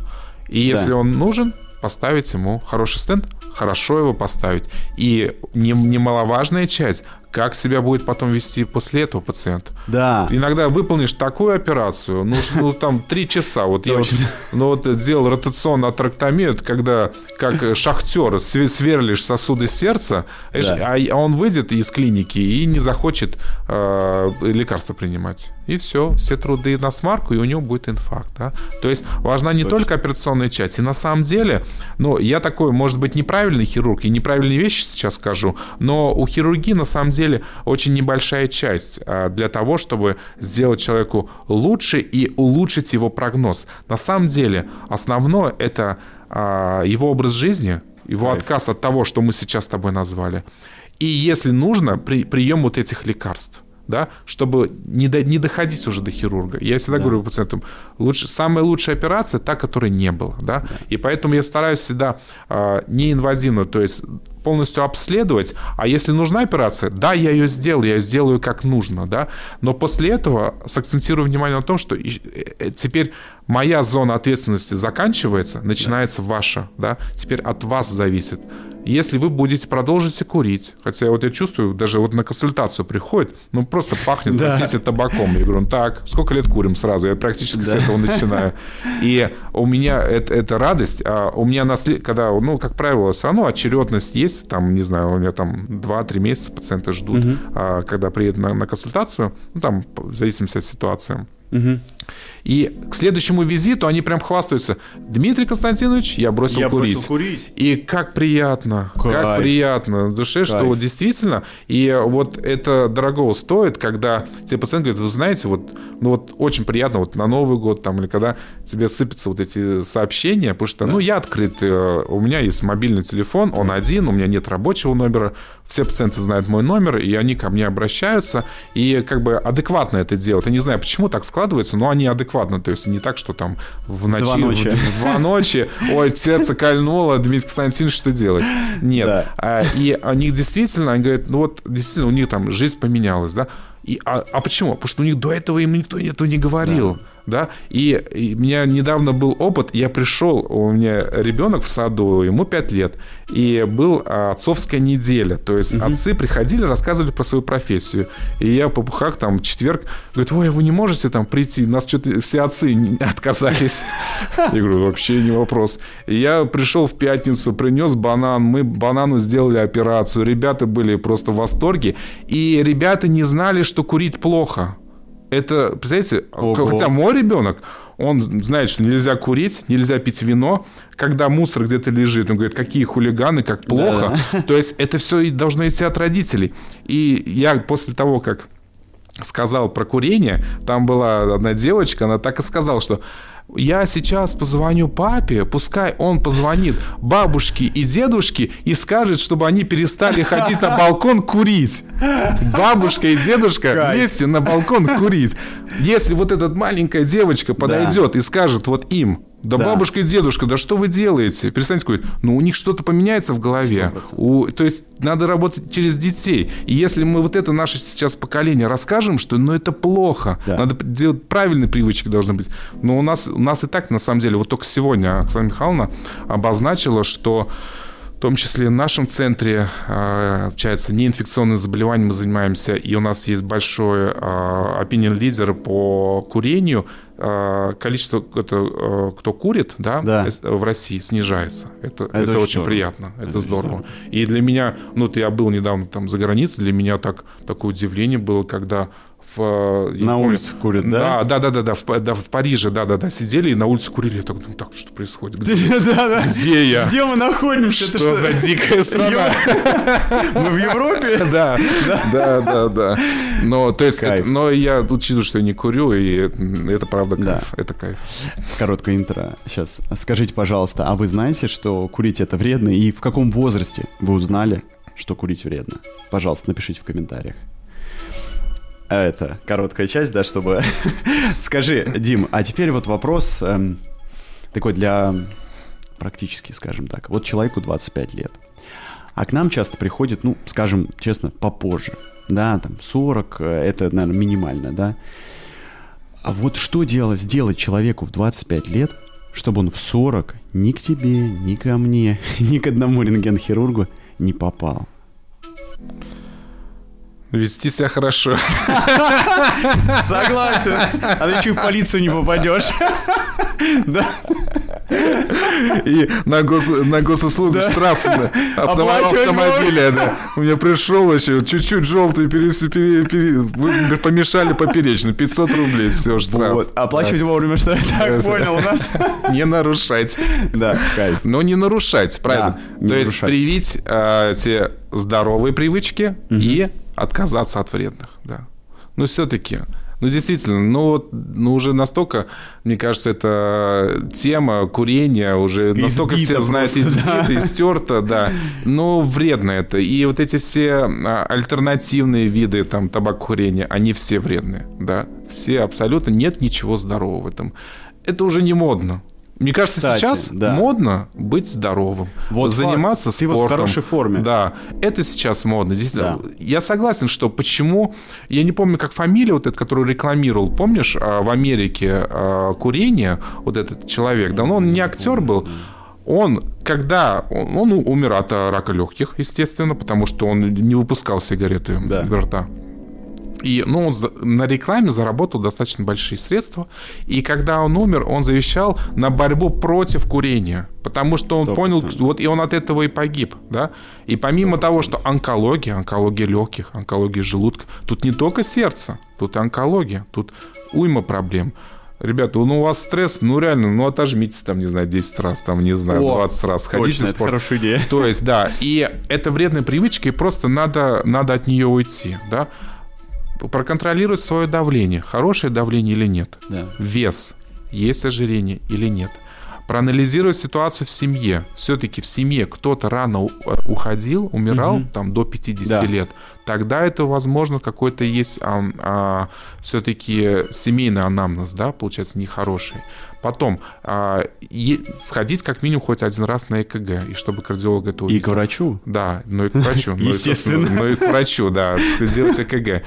И если да. он нужен, поставить ему хороший стенд, хорошо его поставить. И немаловажная часть как себя будет потом вести после этого пациент. Да. Иногда выполнишь такую операцию, ну, ну там три часа. Вот я вот, ну, вот делал ротационную атрактомию, это когда как шахтер сверлишь сосуды сердца, да. а он выйдет из клиники и не захочет э, лекарства принимать. И все, все труды на смарку, и у него будет инфаркт. Да? То есть важна не Точно. только операционная часть. И на самом деле, ну, я такой, может быть, неправильный хирург, и неправильные вещи сейчас скажу, но у хирургии на самом деле очень небольшая часть а, для того, чтобы сделать человеку лучше и улучшить его прогноз. На самом деле основное это а, его образ жизни, его отказ от того, что мы сейчас с тобой назвали. И если нужно, при, прием вот этих лекарств да, чтобы не, до, не доходить уже до хирурга. Я всегда да. говорю пациентам, лучше, самая лучшая операция та, которой не было, да, да. и поэтому я стараюсь всегда э, неинвазивно, то есть полностью обследовать, а если нужна операция, да, я ее сделаю, я ее сделаю как нужно, да, но после этого сакцентирую внимание на том, что э, теперь моя зона ответственности заканчивается, начинается да. ваша, да, теперь от вас зависит, если вы будете продолжите курить, хотя вот я чувствую, даже вот на консультацию приходит, ну просто пахнет, да. простите, табаком. Я говорю, ну так, сколько лет курим сразу? Я практически да. с этого начинаю. И у меня это, это радость, а у меня, наслед... когда, ну, как правило, все равно очередность есть, там, не знаю, у меня там 2-3 месяца пациенты ждут, угу. а, когда приедут на, на консультацию, ну, там, в зависимости от ситуации. Угу. И к следующему визиту они прям хвастаются. Дмитрий Константинович, я бросил Я курить. бросил курить. И как приятно, Кайф. как приятно на душе, что Кайф. вот действительно, и вот это дорого стоит, когда тебе пациент говорит, вы знаете, вот, ну вот очень приятно вот на Новый год там, или когда тебе сыпятся вот эти сообщения, потому что, ну, я открыт, э, у меня есть мобильный телефон, он один, у меня нет рабочего номера, все пациенты знают мой номер, и они ко мне обращаются, и как бы адекватно это делают. Я не знаю, почему так складывается, но они адекватно, то есть не так, что там в ночи, Два ночи. в- в два ночи, ой, сердце кольнуло, Дмитрий Константинович, что делать? Нет. Да. А, И у них действительно, они говорят, ну вот действительно у них там жизнь поменялась, да? И, а, а почему? Потому что у них до этого им никто этого не говорил. Да. И, и у меня недавно был опыт, я пришел, у меня ребенок в саду, ему 5 лет, и был а, отцовская неделя, то есть отцы приходили, рассказывали про свою профессию, и я в попухах там в четверг, говорит, ой, а вы не можете там прийти, нас что-то все отцы отказались. <laughs> Я говорю, вообще не вопрос. И я пришел в пятницу, принес банан, мы банану сделали операцию, ребята были просто в восторге, и ребята не знали, что курить плохо. Это, представляете, Ого. хотя мой ребенок, он знает, что нельзя курить, нельзя пить вино. Когда мусор где-то лежит, он говорит, какие хулиганы, как плохо. <laughs> То есть это все должно идти от родителей. И я после того, как сказал про курение, там была одна девочка, она так и сказала, что я сейчас позвоню папе, пускай он позвонит бабушке и дедушке и скажет, чтобы они перестали ходить на балкон курить. <laughs> Бабушка и дедушка вместе на балкон курить. Если вот эта маленькая девочка подойдет и скажет вот им, да, Да. бабушка и дедушка, да что вы делаете? Перестаньте курить. Ну, у них что-то поменяется в голове. 100%. У- то есть надо работать через детей. И если мы вот это наше сейчас поколение расскажем, что ну это плохо, Да. надо делать правильные привычки должны быть. Но у нас, у нас и так, на самом деле, вот только сегодня Оксана Михайловна обозначила, что в том числе в нашем центре, а, общается, неинфекционными заболеваниями мы занимаемся, и у нас есть большой opinion лидер по курению. А, Количество, это, э, кто курит, да, Да. в России снижается. Это, это, очень очень здорово. приятно, это, здорово. И для меня, ну, вот я был недавно там за границей, для меня так, такое удивление было, когда в... э, На помню, улице курят, да? Да, да, да, да, да, в, да, в Париже, да, да, да, сидели и на улице курили. Я так думаю, так, что происходит? Где, <laughs> Да, да. где я? Где мы находимся? Это Что за дикая страна? <laughs> Мы в Европе? <laughs> Да, да, да, да. Но, то есть, но я учитываю, что я не курю, и это правда Да. кайф. Это кайф. Короткое интро. Сейчас. Скажите, пожалуйста, а вы знаете, что курить это вредно? И в каком возрасте вы узнали, что курить вредно? Пожалуйста, напишите в комментариях. А Это короткая часть, да, чтобы... <laughs> Скажи, Дим, а теперь вот вопрос эм, такой для практически, скажем так. Вот человеку 25 лет. А к нам часто приходит, ну, скажем честно, попозже. Да, там 40, э, это, наверное, минимально, да. А вот что делать, сделать человеку в 25 лет, чтобы он в 40 ни к тебе, ни ко мне, <laughs> ни к одному рентген-хирургу не попал? Вести себя хорошо. <laughs> Согласен. А ты что, в полицию не попадешь? <laughs> Да. И на, гос, на госуслугу штраф на <laughs> автомо- Оплачивать автомобиля, да. У меня пришел еще чуть-чуть желтый, перес- пере- пере- помешали поперечную, 500 рублей, все, штраф. Вот. Оплачивать вовремя, что я так Да. понял у нас. Не нарушать. Да, кайф. Но не нарушать, правильно. Да, не То есть нарушать. привить э, те здоровые привычки и отказаться от вредных, да. Но все-таки, ну действительно, ну вот, ну уже настолько, мне кажется, эта тема курения уже настолько все Избита знают, просто, да. избита, истерта, да. Но вредно это. И вот эти все а, альтернативные виды там табакокурения, они все вредные, да. Все абсолютно, нет ничего здорового в этом. Это уже не модно. Мне кажется, Кстати, сейчас да. модно быть здоровым, Вот заниматься факт. Ты вот в спортом. хорошей форме. Да, это сейчас модно. Здесь, Да. Я согласен, что почему... Я не помню, как фамилия вот эта, которую рекламировал. Помнишь, а, в Америке а, курение, вот этот человек, давно он не актер был, он, когда он, он умер от рака легких, естественно, потому что он не выпускал сигареты Да. изо рта. И ну, он на рекламе заработал достаточно большие средства. И когда он умер, он завещал на борьбу против курения. Потому что он Сто понял, процентов. вот и он от этого и погиб. Да? И помимо того, что онкология, онкология легких, онкология желудка, тут не только сердце, тут и онкология, тут уйма проблем. Ребята, ну у вас стресс, ну реально, ну отожмитесь там, не знаю, 10 раз, там, не знаю, О, 20 раз, ходите точно, в спорт. Это хорошая идея. То есть, да, и это вредная привычка, и просто надо, надо от нее уйти, да. Проконтролировать свое давление, хорошее давление или нет. Да. Вес, есть ожирение или нет проанализировать ситуацию в семье. Все-таки в семье кто-то рано уходил, умирал угу. там до 50 да. лет тогда это, возможно, какой-то есть а, а, все-таки семейный анамнез, да, получается, нехороший. Потом а, и, сходить как минимум хоть один раз на ЭКГ, и чтобы кардиолог это увидел. И к врачу? Да, ну и к врачу. Естественно. Ну и к врачу, да, сделать ЭКГ.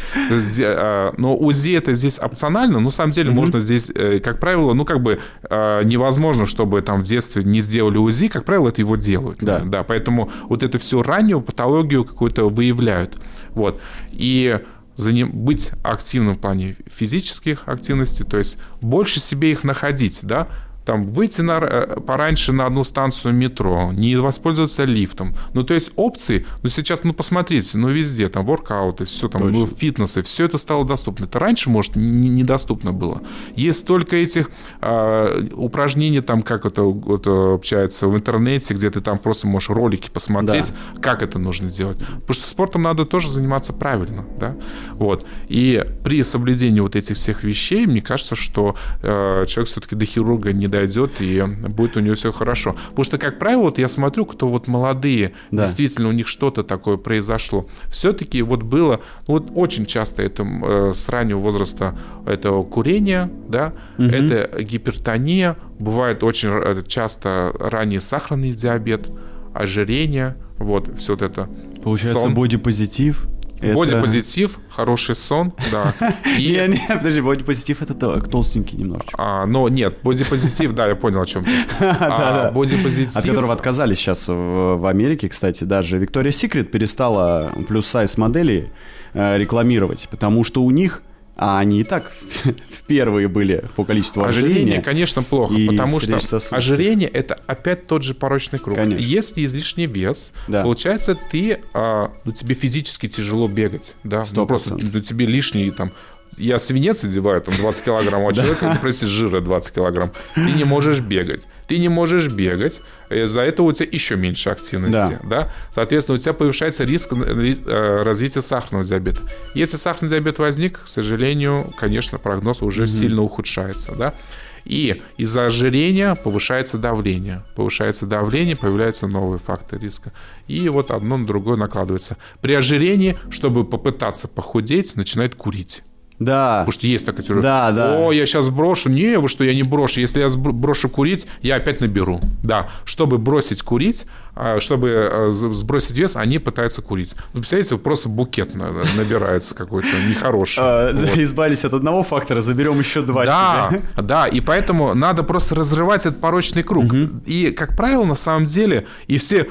Но УЗИ это здесь опционально, но на самом деле можно здесь, э, как правило, ну как бы а, невозможно, чтобы там в детстве не сделали УЗИ, как правило, это его делают. Да. Да, поэтому вот эту всю раннюю патологию какую-то выявляют. Вот. И заним, быть активным в плане физических активностей, то есть больше себе их находить, да, там, выйти на, э, пораньше на одну станцию метро, не воспользоваться лифтом. Ну, то есть опции, ну, сейчас, ну, посмотрите, ну, везде, там, воркауты, все там, ну, фитнесы, все это стало доступно. Это раньше, может, недоступно было. Есть только этих э, упражнений, там, как это вот, общается в интернете, где ты там просто можешь ролики посмотреть, да. как это нужно делать. Потому что спортом надо тоже заниматься правильно, да, вот. И при соблюдении вот этих всех вещей, мне кажется, что э, человек все-таки до хирурга не дойдет, и будет у него все хорошо. Потому что, как правило, вот я смотрю, кто вот молодые, да. действительно у них что-то такое произошло. Все-таки вот было, ну, вот очень часто это э, с раннего возраста это курение, да, угу. это гипертония, бывает очень э, часто ранний сахарный диабет, ожирение, вот все вот это. Получается, бодипозитив. Это... Бодипозитив, хороший сон, да. <laughs> И... Не, не, подожди, бодипозитив это толстенький немножечко. А, но нет, бодипозитив, да, я понял, о чем ты. <laughs> А, бодипозитив... От которого отказались сейчас в Америке, кстати, даже. Виктория Секрет перестала плюс-сайз модели э, рекламировать, потому что у них а они и так в <laughs> первые были по количеству ожирения. Ожирение, конечно, плохо, потому что ожирение – это опять тот же порочный круг. Конечно. Если излишний вес, да. получается, ты, а, ну, тебе физически тяжело бегать. Да? Ну, просто ну, тебе лишний там я свинец одеваю, там 20 килограмм, а человек, прости, жира 20 килограмм. Ты не можешь бегать. Ты не можешь бегать, из-за этого у тебя еще меньше активности. Да. Да? Соответственно, у тебя повышается риск э, развития сахарного диабета. Если сахарный диабет возник, к сожалению, конечно, прогноз уже угу. сильно ухудшается. Да? И из-за ожирения повышается давление. Повышается давление, появляются новые факторы риска. И вот одно на другое накладывается. При ожирении, чтобы попытаться похудеть, начинает курить. Да. Потому что есть такая теория. Да, да. О, я сейчас брошу. Не, вы что, я не брошу. Если я брошу курить, я опять наберу. Да. Чтобы бросить курить, а, чтобы э, сбросить вес, они пытаются курить. Ну, представляете, просто букет набирается какой-то нехороший. А, избавились от одного фактора, заберем еще два Да, да, и поэтому надо просто разрывать этот порочный круг. И, как правило, на самом деле, и все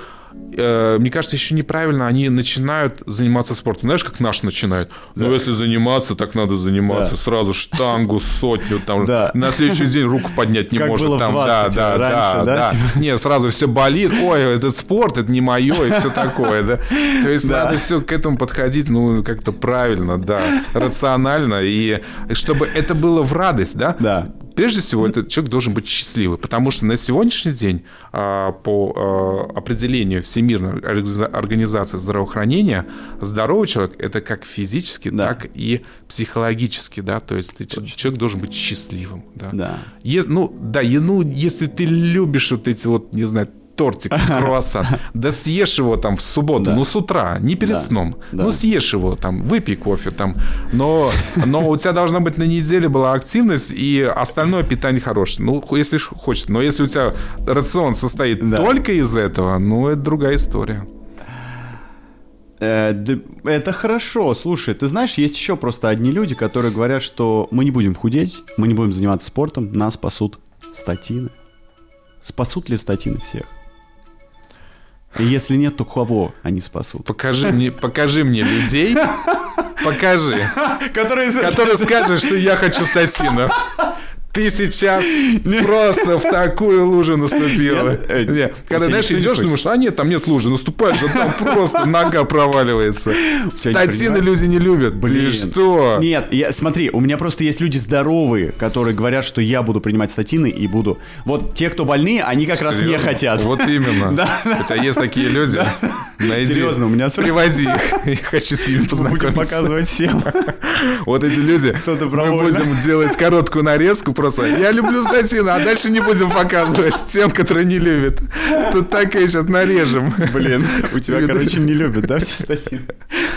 Э, мне кажется, еще неправильно они начинают заниматься спортом. Знаешь, как наш начинают? Ну, да. Ну, если заниматься, так надо заниматься. Да. Сразу штангу, сотню, там, да. на следующий день руку поднять не как может. Было там, 20, да, да, раньше, да, да. Типа? Не, сразу все болит. Ой, этот спорт, это не мое, и все такое, да. То есть да. надо все к этому подходить, ну, как-то правильно, да, рационально, и чтобы это было в радость, да? Да прежде всего, этот человек должен быть счастливый, потому что на сегодняшний день а, по а, определению Всемирной организации здравоохранения здоровый человек это как физически, да. так и психологически, да, то есть человек должен быть счастливым, да. да. Е, ну, да, ну, если ты любишь вот эти вот, не знаю, тортик, <laughs> круассан. Да съешь его там в субботу, да. ну с утра, не перед да. сном. Да. Ну съешь его там, выпей кофе там. Но, но у тебя должна быть на неделе была активность и остальное питание хорошее. Ну, если хочешь. Но если у тебя рацион состоит да. только из этого, ну это другая история. Э, это хорошо. Слушай, ты знаешь, есть еще просто одни люди, которые говорят, что мы не будем худеть, мы не будем заниматься спортом, нас спасут статины. Спасут ли статины всех? И если нет, то кого они спасут? Покажи мне, покажи мне людей, <laughs> покажи, которые, которые скажут, что я хочу статина. Ты сейчас просто в такую лужу наступила. Э, Нет, Когда, знаешь, идешь, думаешь, а нет, там нет лужи, наступаешь, а там просто нога проваливается. Статины люди не любят. Блин. Что? Нет, я, смотри, у меня просто есть люди здоровые, которые говорят, что я буду принимать статины и буду... Вот те, кто больные, они как раз не хотят. Вот именно. <laughs> У тебя есть такие люди. Найди. Серьезно, у меня... Привози их. Я хочу с ними познакомиться. показывать всем. Вот эти люди. Мы будем делать короткую нарезку просто. Я люблю статины, а дальше не будем показывать тем, которые не любят. Тут такая сейчас нарежем. Блин, у тебя, короче, не любят, да, все статины?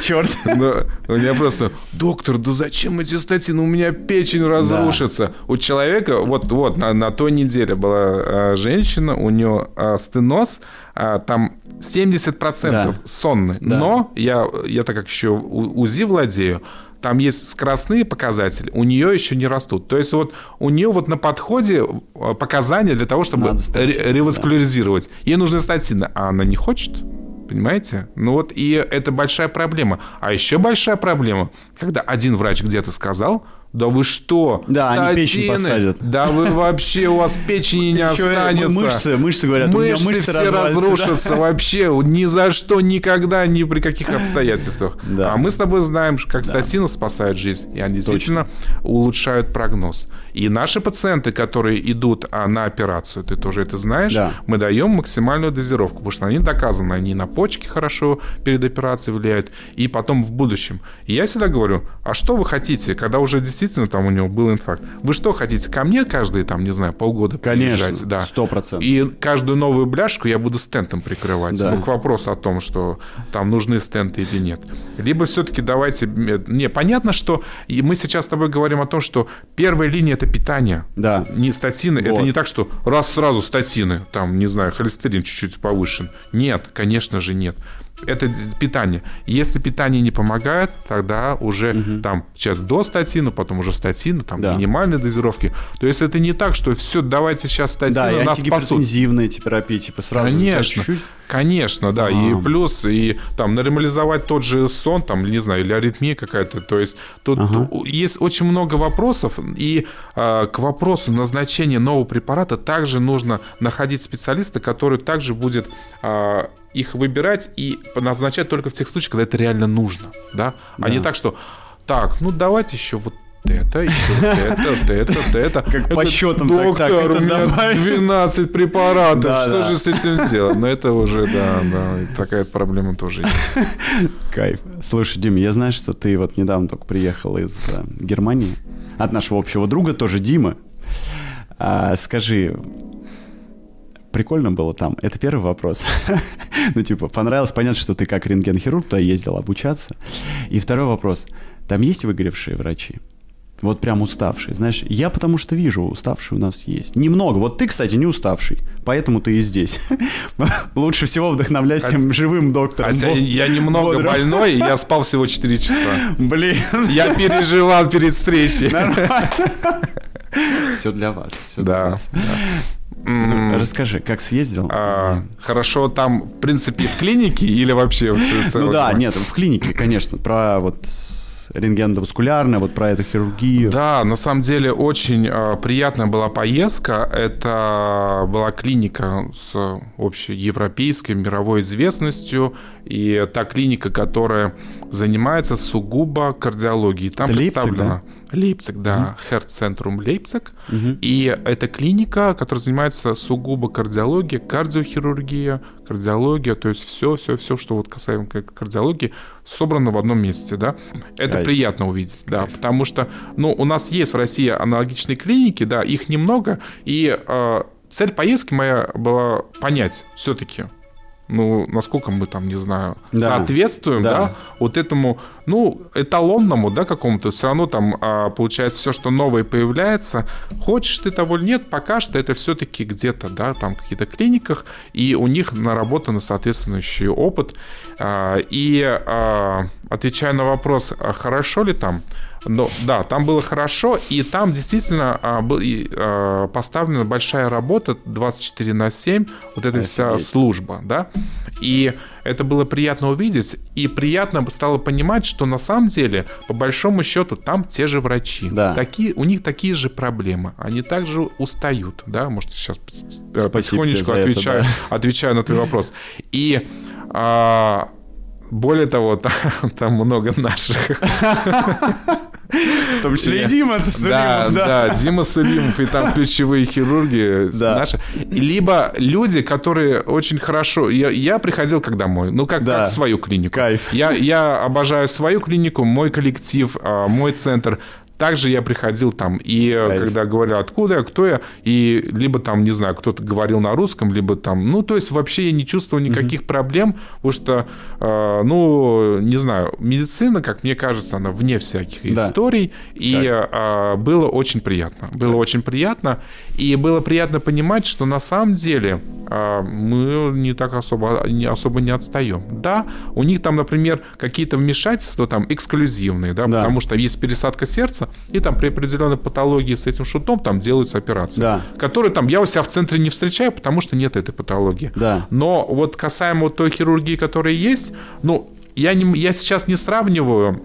Черт. Но у меня просто, доктор, да зачем эти статины? У меня печень разрушится. Да. У человека, вот, вот на, на той неделе была а, женщина, у нее а, стеноз, а, там 70% да. сонный. Да. Но я, я так как еще УЗИ владею, там есть скоростные показатели, у нее еще не растут. То есть вот у нее вот на подходе э, показания для того, чтобы реваскуляризировать. Да. Ей нужны статины, а она не хочет. Понимаете? Ну вот и это большая проблема. А еще большая проблема, когда один врач где-то сказал, да вы что? Да, Статины? они печень посадят. Да вы вообще, у вас печени не <laughs> останется. Мышцы, мышцы говорят, мышцы, у меня мышцы все разрушатся вообще. Ни за что, никогда, ни при каких обстоятельствах. Да. А мы с тобой знаем, как да. статины спасают жизнь. И они действительно улучшают прогноз. И наши пациенты, которые идут а, на операцию, ты тоже это знаешь, да. мы даем максимальную дозировку, потому что они доказаны, они на почки хорошо перед операцией влияют, и потом в будущем. И я всегда говорю, а что вы хотите, когда уже действительно там у него был инфаркт? Вы что хотите, ко мне каждые, там, не знаю, полгода приезжать? Да. сто процентов. И каждую новую бляшку я буду стентом прикрывать. Да. Ну, к вопросу о том, что там нужны стенты или нет. Либо все-таки давайте... Не, понятно, что мы сейчас с тобой говорим о том, что первая линия это питание. Да. Не статины. Вот. Это не так, что раз сразу статины, там, не знаю, холестерин чуть-чуть повышен. Нет, конечно же нет это питание. Если питание не помогает, тогда уже угу. там сейчас до статина, потом уже статина, там да. минимальные дозировки. То есть это не так, что все, давайте сейчас статина да, нас спасут. Да, терапии, типа сразу Конечно. Чуть-чуть. Конечно, да. А. И плюс, и там нормализовать тот же сон, там, не знаю, или аритмия какая-то. То есть тут ага. есть очень много вопросов. И э, к вопросу назначения нового препарата также нужно находить специалиста, который также будет э, их выбирать и назначать только в тех случаях, когда это реально нужно, да, да. а не так, что так, ну давайте еще вот это, еще это, это, это. <laughs> Как это, по счетам доктор, так, так, это у меня давай. 12 <laughs> препаратов, да, что да. же с этим делать? Но это уже, да, да, такая проблема тоже есть. <laughs> Кайф. Слушай, Дим, я знаю, что ты вот недавно только приехал из э, Германии от нашего общего друга, тоже Димы. А, скажи, прикольно было там? Это первый вопрос. <laughs> ну, типа, понравилось. Понятно, что ты как рентген-хирург туда ездил обучаться. И второй вопрос. Там есть выгоревшие врачи? Вот прям уставшие. Знаешь, я потому что вижу, уставшие у нас есть. Немного. Вот ты, кстати, не уставший. Поэтому ты и здесь. <laughs> Лучше всего вдохновляйся а, живым доктором. Хотя я немного бодрым. больной, я спал всего 4 часа. <laughs> Блин. Я переживал перед встречей. Все для вас. Все да. Для вас. Расскажи, как съездил? А, хорошо, там, в принципе, в клинике или вообще? Ну да, нет, в клинике, конечно. Про вот рентгеноваскулярная, вот про эту хирургию. Да, на самом деле очень э, приятная была поездка. Это была клиника с общей европейской мировой известностью. И та клиника, которая занимается сугубо кардиологией. Там Это представлена... Лейпциг, да? Лейпциг, да, Херцентрум Лейпциг. Угу. И это клиника, которая занимается сугубо кардиологией, кардиохирургия, кардиология, то есть все, все, все, что вот касаемо кардиологии, собрано в одном месте, да. Это Кайф. приятно увидеть, да, потому что, ну, у нас есть в России аналогичные клиники, да, их немного, и э, цель поездки моя была понять все-таки, ну, насколько мы там, не знаю, да. соответствуем, да. да, вот этому, ну, эталонному, да, какому-то, все равно там а, получается все, что новое появляется, хочешь ты того или нет, пока что это все-таки где-то, да, там каких-то клиниках, и у них наработан соответствующий опыт, а, и а, отвечая на вопрос, а хорошо ли там, Но, да, там было хорошо, и там действительно а, был, и, а, поставлена большая работа 24 на 7, вот эта вся служба, да. И это было приятно увидеть, и приятно стало понимать, что на самом деле, по большому счету, там те же врачи. Да. Такие, у них такие же проблемы. Они также устают, да, может, сейчас Спасибо потихонечку отвечаю, это, да. <laughs> отвечаю на твой вопрос. И а, более того, <laughs> там, там много наших. <laughs> В том числе и Дима Сулимов. Да, да, Дима Сулимов и там ключевые хирурги <laughs> да. наши. Либо люди, которые очень хорошо... Я, я приходил как домой, ну, как, да. как свою клинику. Кайф. Я, я обожаю свою клинику, мой коллектив, а, мой центр. Также я приходил там, и Кайф. когда говорил, откуда я, кто я, и либо там, не знаю, кто-то говорил на русском, либо там, ну, то есть вообще я не чувствовал никаких mm-hmm. проблем, потому что, э, ну, не знаю, медицина, как мне кажется, она вне всяких да. историй, и э, было очень приятно. Было так. очень приятно, и было приятно понимать, что на самом деле мы не так особо не, особо не отстаем. Да, у них там, например, какие-то вмешательства там эксклюзивные, да, да. потому что есть пересадка сердца, и там при определенной патологии с этим шутом там делаются операции. Да. Которые там я у себя в центре не встречаю, потому что нет этой патологии. Да. Но вот касаемо той хирургии, которая есть, ну, я, не, я сейчас не сравниваю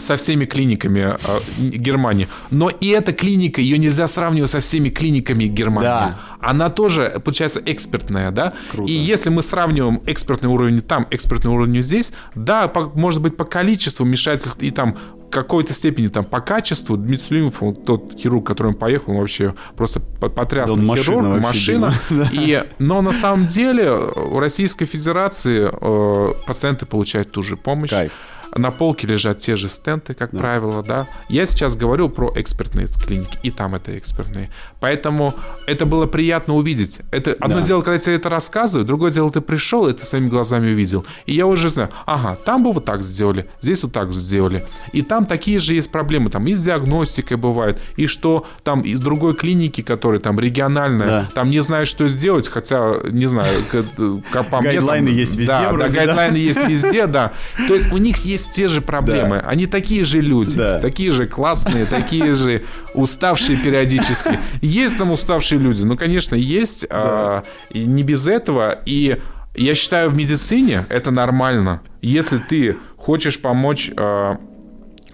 со всеми клиниками э, Германии. Но и эта клиника, ее нельзя сравнивать со всеми клиниками Германии. Да. Она тоже, получается, экспертная, да? Круто. И если мы сравниваем экспертный уровень там, экспертный уровень здесь, да, по, может быть, по количеству вмешательств и там какой-то степени там по качеству Дмитрий Сулимов, он, тот хирург, который он поехал, он вообще просто потрясный да хирург, машина. машина. <laughs> И, но на самом деле в Российской Федерации э, пациенты получают ту же помощь. Кайф. На полке лежат те же стенты, как да. правило, да. Я сейчас говорю про экспертные клиники, и там это экспертные. Поэтому это было приятно увидеть. Это одно да. дело, когда тебе это рассказывают, другое дело, ты пришел, и ты своими глазами увидел. И я уже знаю, ага, там бы вот так сделали, здесь вот так сделали. И там такие же есть проблемы, там и с диагностикой бывает, и что там из другой клиники, которая там региональная, да. там не знают, что сделать, хотя, не знаю, по мне... <laughs> Гайдлайны есть везде да, гайдлайны есть везде, да. То есть у них есть есть те же проблемы. Да. Они такие же люди, да. такие же классные, такие же уставшие периодически. Есть там уставшие люди? Ну, конечно, есть. А, и не без этого. И я считаю, в медицине это нормально. Если ты хочешь помочь а,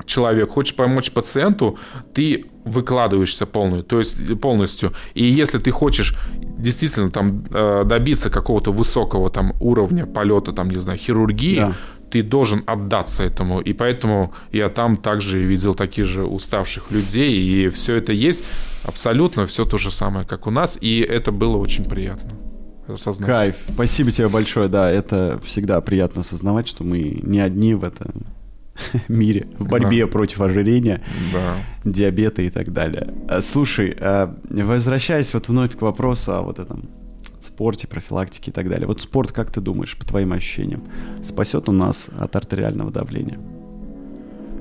человек, хочешь помочь пациенту, ты выкладываешься полностью, то есть полностью. И если ты хочешь действительно там а, добиться какого-то высокого там уровня полета, там, не знаю, хирургии, да ты должен отдаться этому. И поэтому я там также видел таких же уставших людей. И все это есть абсолютно все то же самое, как у нас. И это было очень приятно. Осознать. Кайф. Спасибо тебе большое. Да, это всегда приятно осознавать, что мы не одни в этом <laughs> мире, в борьбе да. против ожирения, да. диабета и так далее. А, слушай, а, возвращаясь вот вновь к вопросу о вот этом спорте, профилактике и так далее. Вот спорт, как ты думаешь, по твоим ощущениям, спасет у нас от артериального давления?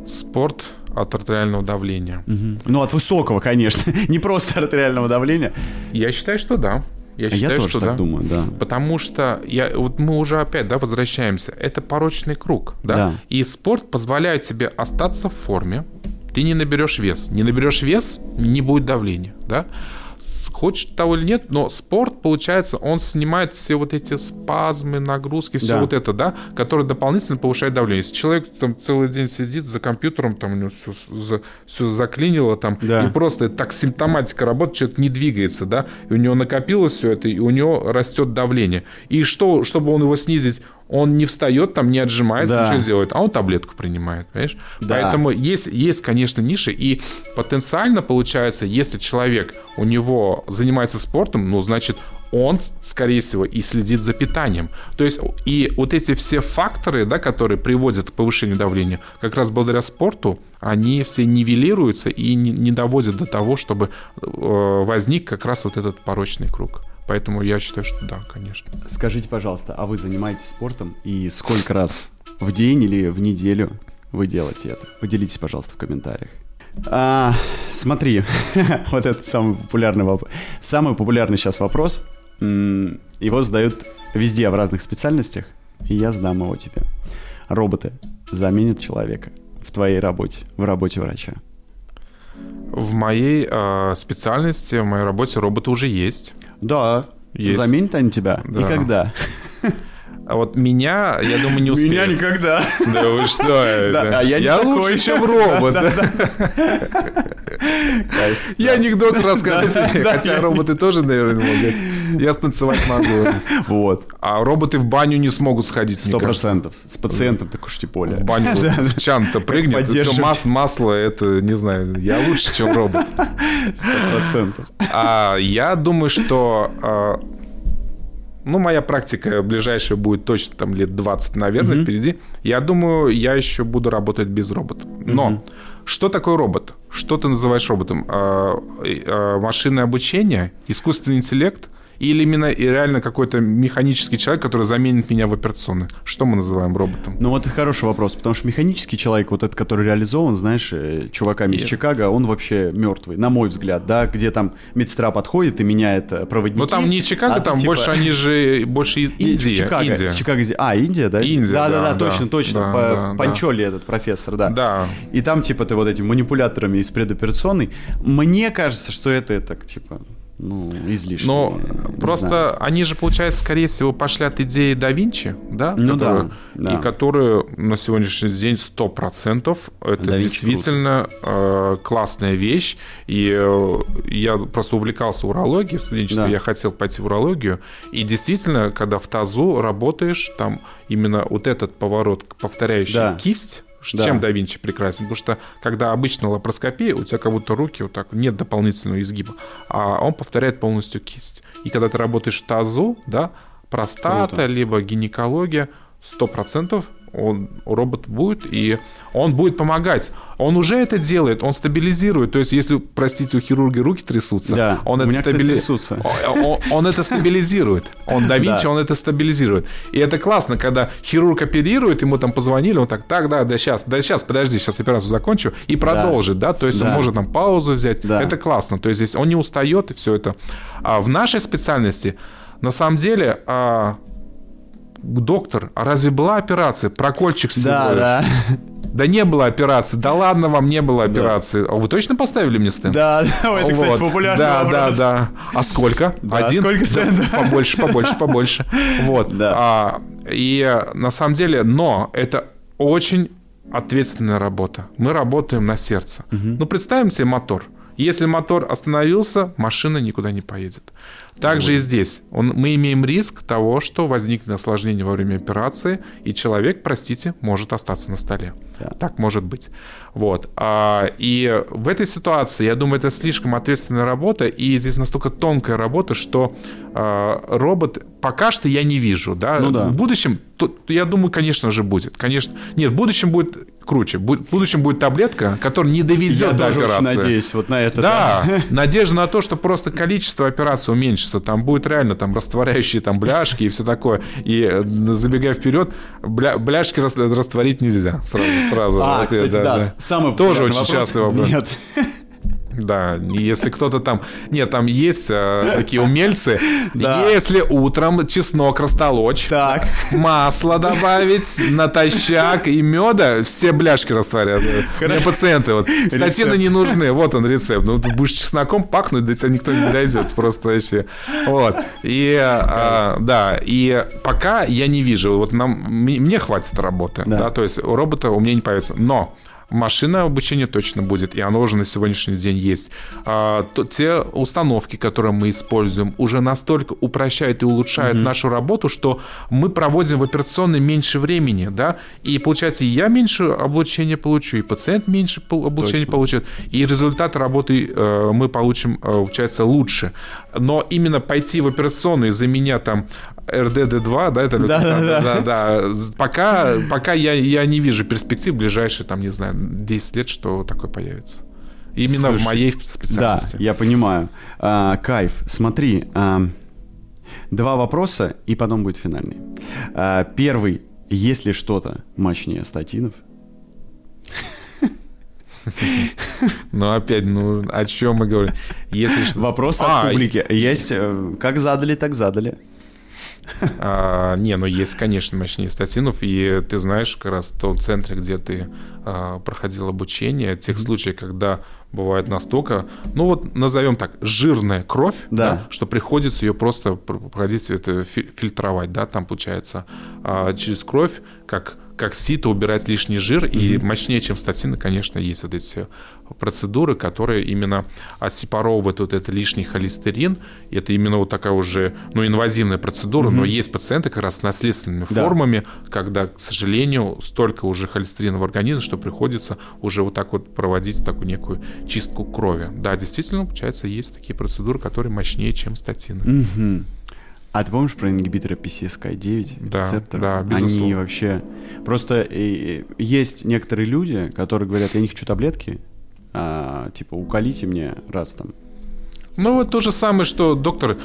Спорт от артериального давления. Угу. Ну, от высокого, конечно, <laughs> не просто артериального давления. Я считаю, что да. Я, считаю, я тоже что так да. думаю, да. Потому что я, вот мы уже опять да, возвращаемся. Это порочный круг. Да? да. И спорт позволяет тебе остаться в форме. Ты не наберешь вес. Не наберешь вес, не будет давления. Да? Хочет того или нет, но спорт, получается, он снимает все вот эти спазмы, нагрузки, все да. вот это, да, которое дополнительно повышает давление. Если человек там целый день сидит за компьютером, там у него все, за, все заклинило, там, да. и просто так симптоматика работает, человек не двигается, да, и у него накопилось все это, и у него растет давление. И что, чтобы он его снизить, он не встает, там не отжимается, да. ничего делает, а он таблетку принимает, понимаешь? Да. Поэтому есть, есть, конечно, ниши, и потенциально получается, если человек у него занимается спортом, ну, значит, он, скорее всего, и следит за питанием. То есть и вот эти все факторы, да, которые приводят к повышению давления, как раз благодаря спорту, они все нивелируются и не, не доводят до того, чтобы э, возник как раз вот этот порочный круг. Поэтому я считаю, что да, конечно. Скажите, пожалуйста, а вы занимаетесь спортом и сколько раз в день или в неделю вы делаете это? Поделитесь, пожалуйста, в комментариях. А, смотри, <laughs> вот это самый популярный вопрос. Самый популярный сейчас вопрос. Его задают везде в разных специальностях, и я задам его тебе. Роботы заменят человека в твоей работе, в работе врача? В моей э, специальности, в моей работе роботы уже есть. Да. Есть. Заменят они тебя? Да. И когда? А вот меня, я думаю, не успеют. Меня никогда. Да вы что? <laughs> Да, а я, я лучше, чем <laughs> робот. <laughs> Я анекдот рассказывать, хотя роботы тоже, наверное, могут. Я станцевать могу. Вот. А роботы в баню не смогут сходить, Сто процентов. С пациентом уж тем более. В баню в чан-то прыгнет, все масло, это, не знаю, я лучше, чем робот. Сто процентов. А я думаю, что а, ну, моя практика ближайшая будет точно там лет 20, наверное, mm-hmm. впереди. Я думаю, я еще буду работать без робота. Но mm-hmm. что такое робот? Что ты называешь роботом? А, а, машинное обучение, искусственный интеллект – или именно и реально какой-то механический человек, который заменит меня в операционной? Что мы называем роботом? Ну вот это хороший вопрос, потому что механический человек, вот этот, который реализован, знаешь, э, чуваками Нет. из Чикаго, он вообще мертвый, на мой взгляд, да, где там медсестра подходит и меняет э, проводники. Но там не Чикаго, а там типа... больше они же, больше из <laughs> Индии. Чикаго, Индия. Чикаго, а, Индия, да? Индия, да, да, да, да точно, точно, да, по, да, Панчоли да. этот профессор, да. Да. И там, типа, ты вот этими манипуляторами из предоперационной, мне кажется, что это, так, типа, ну, излишне. Но просто знаю. они же, получается, скорее всего, пошли от идеи да Винчи, да? Ну которую, да, да. И которые на сегодняшний день 100% это да действительно э, классная вещь. И э, я просто увлекался урологией в студенчестве, да. я хотел пойти в урологию. И действительно, когда в тазу работаешь, там именно вот этот поворот, повторяющий да. кисть, да. Чем да Винчи прекрасен? Потому что когда обычная лапароскопия, у тебя как будто руки вот так, нет дополнительного изгиба, а он повторяет полностью кисть. И когда ты работаешь в тазу, да, простата, Круто. либо гинекология, 100% он, робот будет, и он будет помогать. Он уже это делает, он стабилизирует. То есть, если, простите, у хирурга руки трясутся, да, он, это стабили... он, он, он это стабилизирует. Он да Винчи, да. он это стабилизирует. И это классно, когда хирург оперирует, ему там позвонили, он так, так, да, да, сейчас, да, сейчас, подожди, сейчас операцию закончу, и продолжит, да, да? то есть да. он может там паузу взять. Да. Это классно. То есть, здесь он не устает, и все это. А в нашей специальности, на самом деле, а, доктор, а разве была операция? Прокольчик всего Да, лишь. да. Да не было операции. Да ладно, вам не было операции. Да. А вы точно поставили мне стенд? Да, да, это, кстати, вот. популярный Да, вопрос. да, да. А сколько? Да, Один? сколько стендов? Да, побольше, побольше, побольше. Вот. Да. А, и на самом деле, но это очень ответственная работа. Мы работаем на сердце. Угу. Ну, представим себе мотор. Если мотор остановился, машина никуда не поедет. Также и здесь. Он, мы имеем риск того, что возникнет осложнение во время операции, и человек, простите, может остаться на столе. Да. Так может быть. Вот. А, и в этой ситуации, я думаю, это слишком ответственная работа, и здесь настолько тонкая работа, что а, робот пока что я не вижу. Да? Ну, да. В будущем, то, я думаю, конечно же, будет. Конечно. Нет, в будущем будет круче. В будущем будет таблетка, которая не доведет я до операции. Я надеюсь вот на это. Да, да. надежда на то, что просто количество операций уменьшится закончится, там будет реально там растворяющие там бляшки и все такое. И э, забегая вперед, бля, бляшки растворить нельзя сразу. сразу. А, вот кстати, да, да. да. Самый Тоже очень вопрос. частый вопрос. Нет. Да, если кто-то там... Нет, там есть э, такие умельцы. <laughs> Да. Если утром чеснок растолочь, так. масло добавить, <laughs> натощак и меда, все бляшки растворят. У меня пациенты вот. Статины не нужны, вот он рецепт. Ну, ты будешь чесноком пахнуть, до тебя никто не дойдет. Просто вообще. Вот. И, а, да, и пока я не вижу, вот нам, мне хватит работы, да. да, то есть робота у меня не появится. Но Машинное обучение точно будет, и оно уже на сегодняшний день есть. А, то, те установки, которые мы используем, уже настолько упрощают и улучшают mm-hmm. нашу работу, что мы проводим в операционной меньше времени, да, и получается, и я меньше облучения получу, и пациент меньше облучения точно. получит, и результат работы э, мы получим, э, получается, лучше. Но именно пойти в операционную за меня там РДД-2, да, это да, да, да, да, да. Пока, пока я, я не вижу перспектив ближайшие, там, не знаю, 10 лет, что такое появится. Именно Слушай, в моей специальности. Да, я понимаю. А, кайф. Смотри, а, два вопроса, и потом будет финальный. А, первый. Есть ли что-то мощнее статинов? Ну, опять, ну, о чем мы говорим? Если Вопрос от а, публики. Есть, э, как задали, так задали. А, не, ну есть, конечно, мощнее статинов, и ты знаешь, как раз в том центре, где ты а, проходил обучение, тех случаев, когда бывает настолько, ну вот назовем так, жирная кровь, Да. да, что приходится ее просто пр- проходить, это фи- фильтровать, да, там получается а, через кровь, как как сито убирать лишний жир, и мощнее, чем статины, конечно, есть вот эти процедуры, которые именно отсепаровывают вот этот лишний холестерин. И это именно вот такая уже, ну, инвазивная процедура, но есть пациенты как раз с наследственными Да. формами, когда, к сожалению, столько уже холестерина в организме, что приходится уже вот так вот проводить такую некую чистку крови. Да, действительно, получается, есть такие процедуры, которые мощнее, чем статины. Мгм. А ты помнишь про ингибиторы PCSK9 Да, рецепторов? да, Они безусловно. вообще... Просто есть некоторые люди, которые говорят, я не хочу таблетки, а, типа, уколите мне раз там. Ну, вот то же самое, что доктор,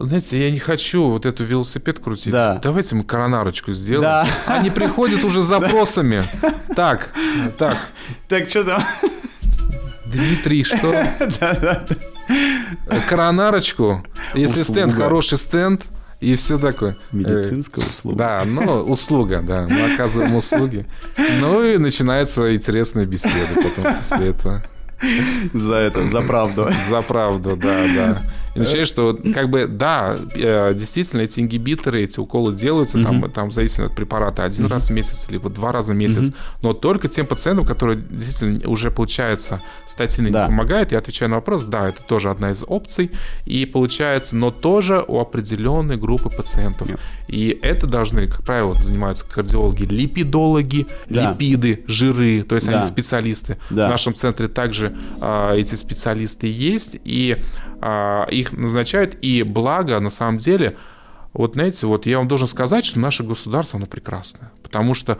знаете, я не хочу вот эту велосипед крутить. Да. Давайте мы коронарочку сделаем. Да. Они приходят уже с запросами. Так, так, Так, что там? Дмитрий, что? <laughs> Коронарочку. Если Услуга. стенд хороший стенд, и все такое. Медицинская Э, услуга. Да, ну, услуга, да. Мы оказываем услуги. Ну и начинается интересная беседа потом после этого. За это, за правду. За правду, да, да. Начинаешь, что как бы, да, э, действительно, эти ингибиторы, эти уколы делаются, там, там, в зависимости от препарата, один раз в месяц, либо два раза в месяц, но только тем пациентам, которые действительно уже, получается, статины Да. не помогают, я отвечаю на вопрос, да, это тоже одна из опций, и получается, но тоже у определенной группы пациентов. Нет. И это должны, как правило, занимаются кардиологи, липидологи, Да. липиды, жиры, то есть Да. они специалисты. Да. В нашем центре также а, эти специалисты есть, и их назначают. И благо, на самом деле, вот знаете, вот я вам должен сказать, что наше государство, оно прекрасное. Потому что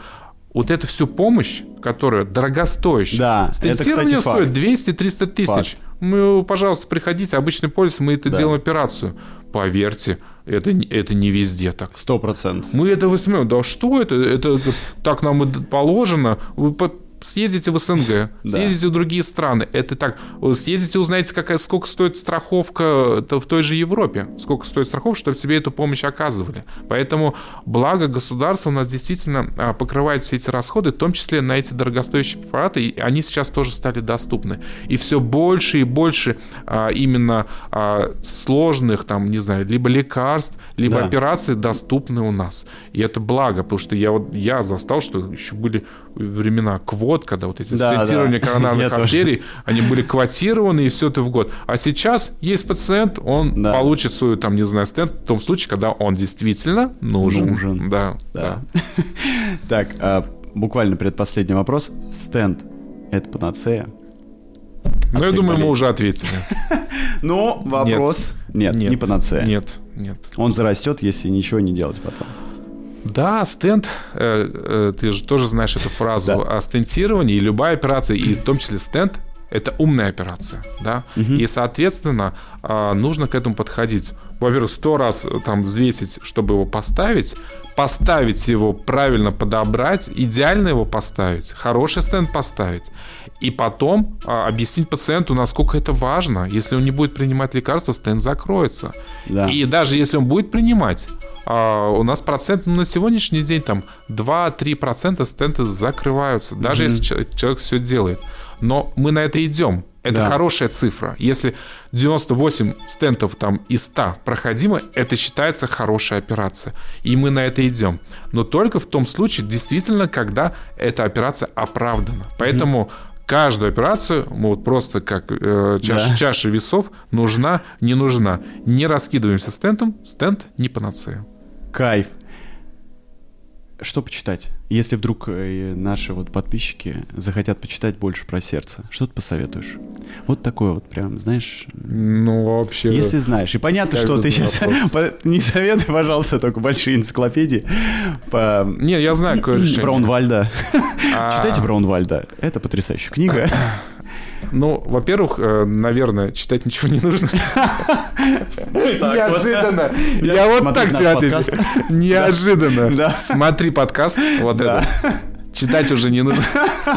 вот эту всю помощь, которая дорогостоящая, Да, это, стентирование кстати, факт. стоит 200-300 тысяч. Факт. Мы, пожалуйста, приходите, обычный полис, мы это Да. делаем операцию. Поверьте, это, не- это не везде так. Сто процентов. Мы это высмеем. Да что это? Это, это так нам и положено. Вы съездите в СНГ, съездите в другие страны. Это так. Съездите, узнаете, какая, сколько стоит страховка в той же Европе. Сколько стоит страховка, чтобы тебе эту помощь оказывали. Поэтому благо государство у нас действительно а, покрывает все эти расходы, в том числе на эти дорогостоящие препараты. И они сейчас тоже стали доступны. И все больше и больше а, именно а, сложных, там, не знаю, либо лекарств, либо Да. операции доступны у нас. И это благо, потому что я вот я застал, что еще были времена квот, когда вот эти Да, стентирования да. коронарных тоже. артерий, они были квотированы, и все это в год. А сейчас есть пациент, он Да. получит свою, там, не знаю, стенд в том случае, когда он действительно нужен. Нужен. Да, Да. да. <laughs> Так, а, буквально предпоследний вопрос. Стенд – это панацея? Ну, я думаю, мы болезней. уже ответили. <laughs> Ну, вопрос. Нет, не панацея. Нет, нет. Он зарастет, если ничего не делать потом. Да, стенд, э, э, ты же тоже знаешь эту фразу Да. о стентировании, и любая операция, и в том числе стенд, это умная операция, да, и, соответственно, а, нужно к этому подходить. Во-первых, сто раз э, там взвесить, чтобы его поставить, поставить его правильно подобрать, идеально его поставить, хороший стенд поставить, и потом а, объяснить пациенту, насколько это важно. Если он не будет принимать лекарства, стенд закроется. Да. И даже если он будет принимать, а, у нас процент ну, на сегодняшний день там 2-3% стенты закрываются, даже если человек, человек все делает. Но мы на это идем. Это Да. хорошая цифра. Если 98 стентов там из 100 проходимо, это считается хорошая операция. И мы на это идем. Но только в том случае, действительно, когда эта операция оправдана. Поэтому каждую операцию, мы вот просто как э, чаша, Да. чаша весов, нужна, не нужна. Не раскидываемся стентом, стенд не панацея. Кайф. Что почитать? Если вдруг э, наши вот подписчики захотят почитать больше про сердце, что ты посоветуешь? Вот такое вот прям, знаешь, Ну, вообще... если знаешь. И понятно, что ты сейчас... <laughs> Не советуй, пожалуйста, только большие энциклопедии по Не, я знаю, решение. Браунвальда. А, Читайте Браунвальда. Это потрясающая книга. <laughs> Ну, во-первых, э, наверное, читать ничего не нужно. Неожиданно. Я вот так тебе отвечу. Неожиданно. Да. Смотри подкаст. Вот это. Читать уже не нужно.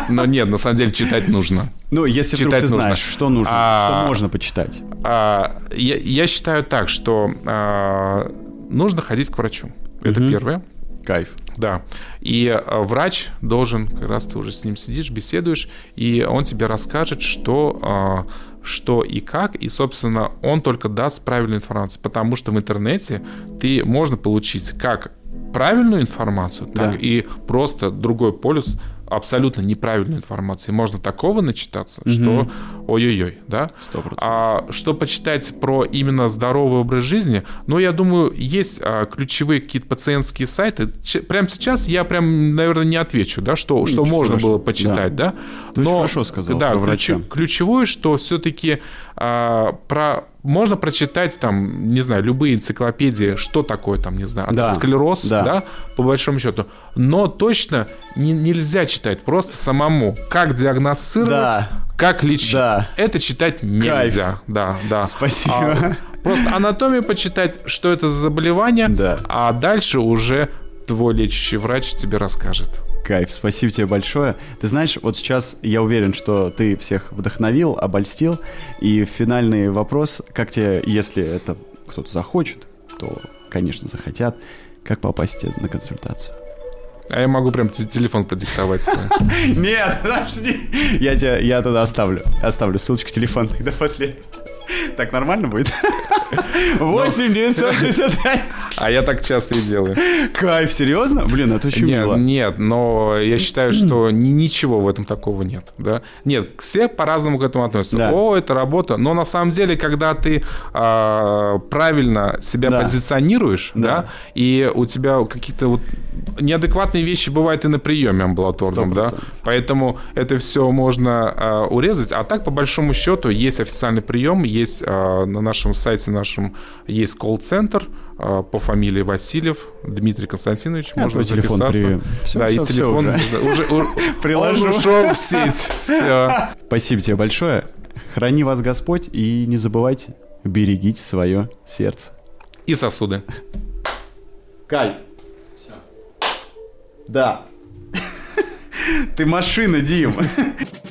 Но нет, на самом деле читать нужно. Ну, если вдруг Читать ты нужно. знаешь, что нужно, А, что можно почитать. А, я, я считаю так, что а, нужно ходить к врачу. Это угу. первое. Кайф. Да. И э, врач должен, как раз ты уже с ним сидишь, беседуешь, и он тебе расскажет, что, э, что и как, и, собственно, он только даст правильную информацию, потому что в интернете ты можно получить как правильную информацию, так да. и просто другой полюс абсолютно неправильной информации. Можно такого начитаться, угу. что ой-ой-ой, да? 100%. А что почитать про именно здоровый образ жизни? Ну, я думаю, есть а, ключевые какие-то пациентские сайты. Ч- прямо сейчас я прям, наверное, не отвечу, да, что, ну, что можно хорошо. было почитать, да? да? Но, хорошо сказал. Да, ключ, ключевое, что все-таки а, про можно прочитать там, не знаю, любые энциклопедии, что такое там, не знаю, да. склероз, да. да, по большому счету. Но точно не, нельзя читать просто самому. Как диагностировать, да. как лечить. Да. Это читать нельзя. Кайф. Да, да. Спасибо. А, просто анатомию почитать, что это за заболевание, да. а дальше уже твой лечащий врач тебе расскажет. Кайф, спасибо тебе большое. Ты знаешь, вот сейчас я уверен, что ты всех вдохновил, обольстил. И финальный вопрос, как тебе, если это кто-то захочет, то, конечно, захотят, как попасть на консультацию? А я могу прям телефон продиктовать. <laughs> Нет, подожди. Я тебя, я тогда оставлю. Оставлю ссылочку телефон тогда после так нормально будет? 8 965. А я так часто и делаю. Кайф, серьезно? Блин, это очень нет, мило. Нет, но я считаю, что ничего в этом такого нет. Да? Нет, все по-разному к этому относятся. Да. О, это работа. Но на самом деле, когда ты а, правильно себя да. позиционируешь, да. да, и у тебя какие-то вот неадекватные вещи бывают и на приеме амбулаторном, 100%. да, поэтому это все можно а, урезать. А так, по большому счету, есть официальный прием, есть а, на нашем сайте нашем есть колл-центр а, по фамилии Васильев Дмитрий Константинович. Я можно телефон записаться. Все, да, все, и телефон уже, уже, уже <laughs> приложу. Он ушел в сеть. Все. Спасибо тебе большое. Храни вас Господь и не забывайте, берегите свое сердце. И сосуды. Кайф. Все. Да. <laughs> Ты машина, Дим. <laughs>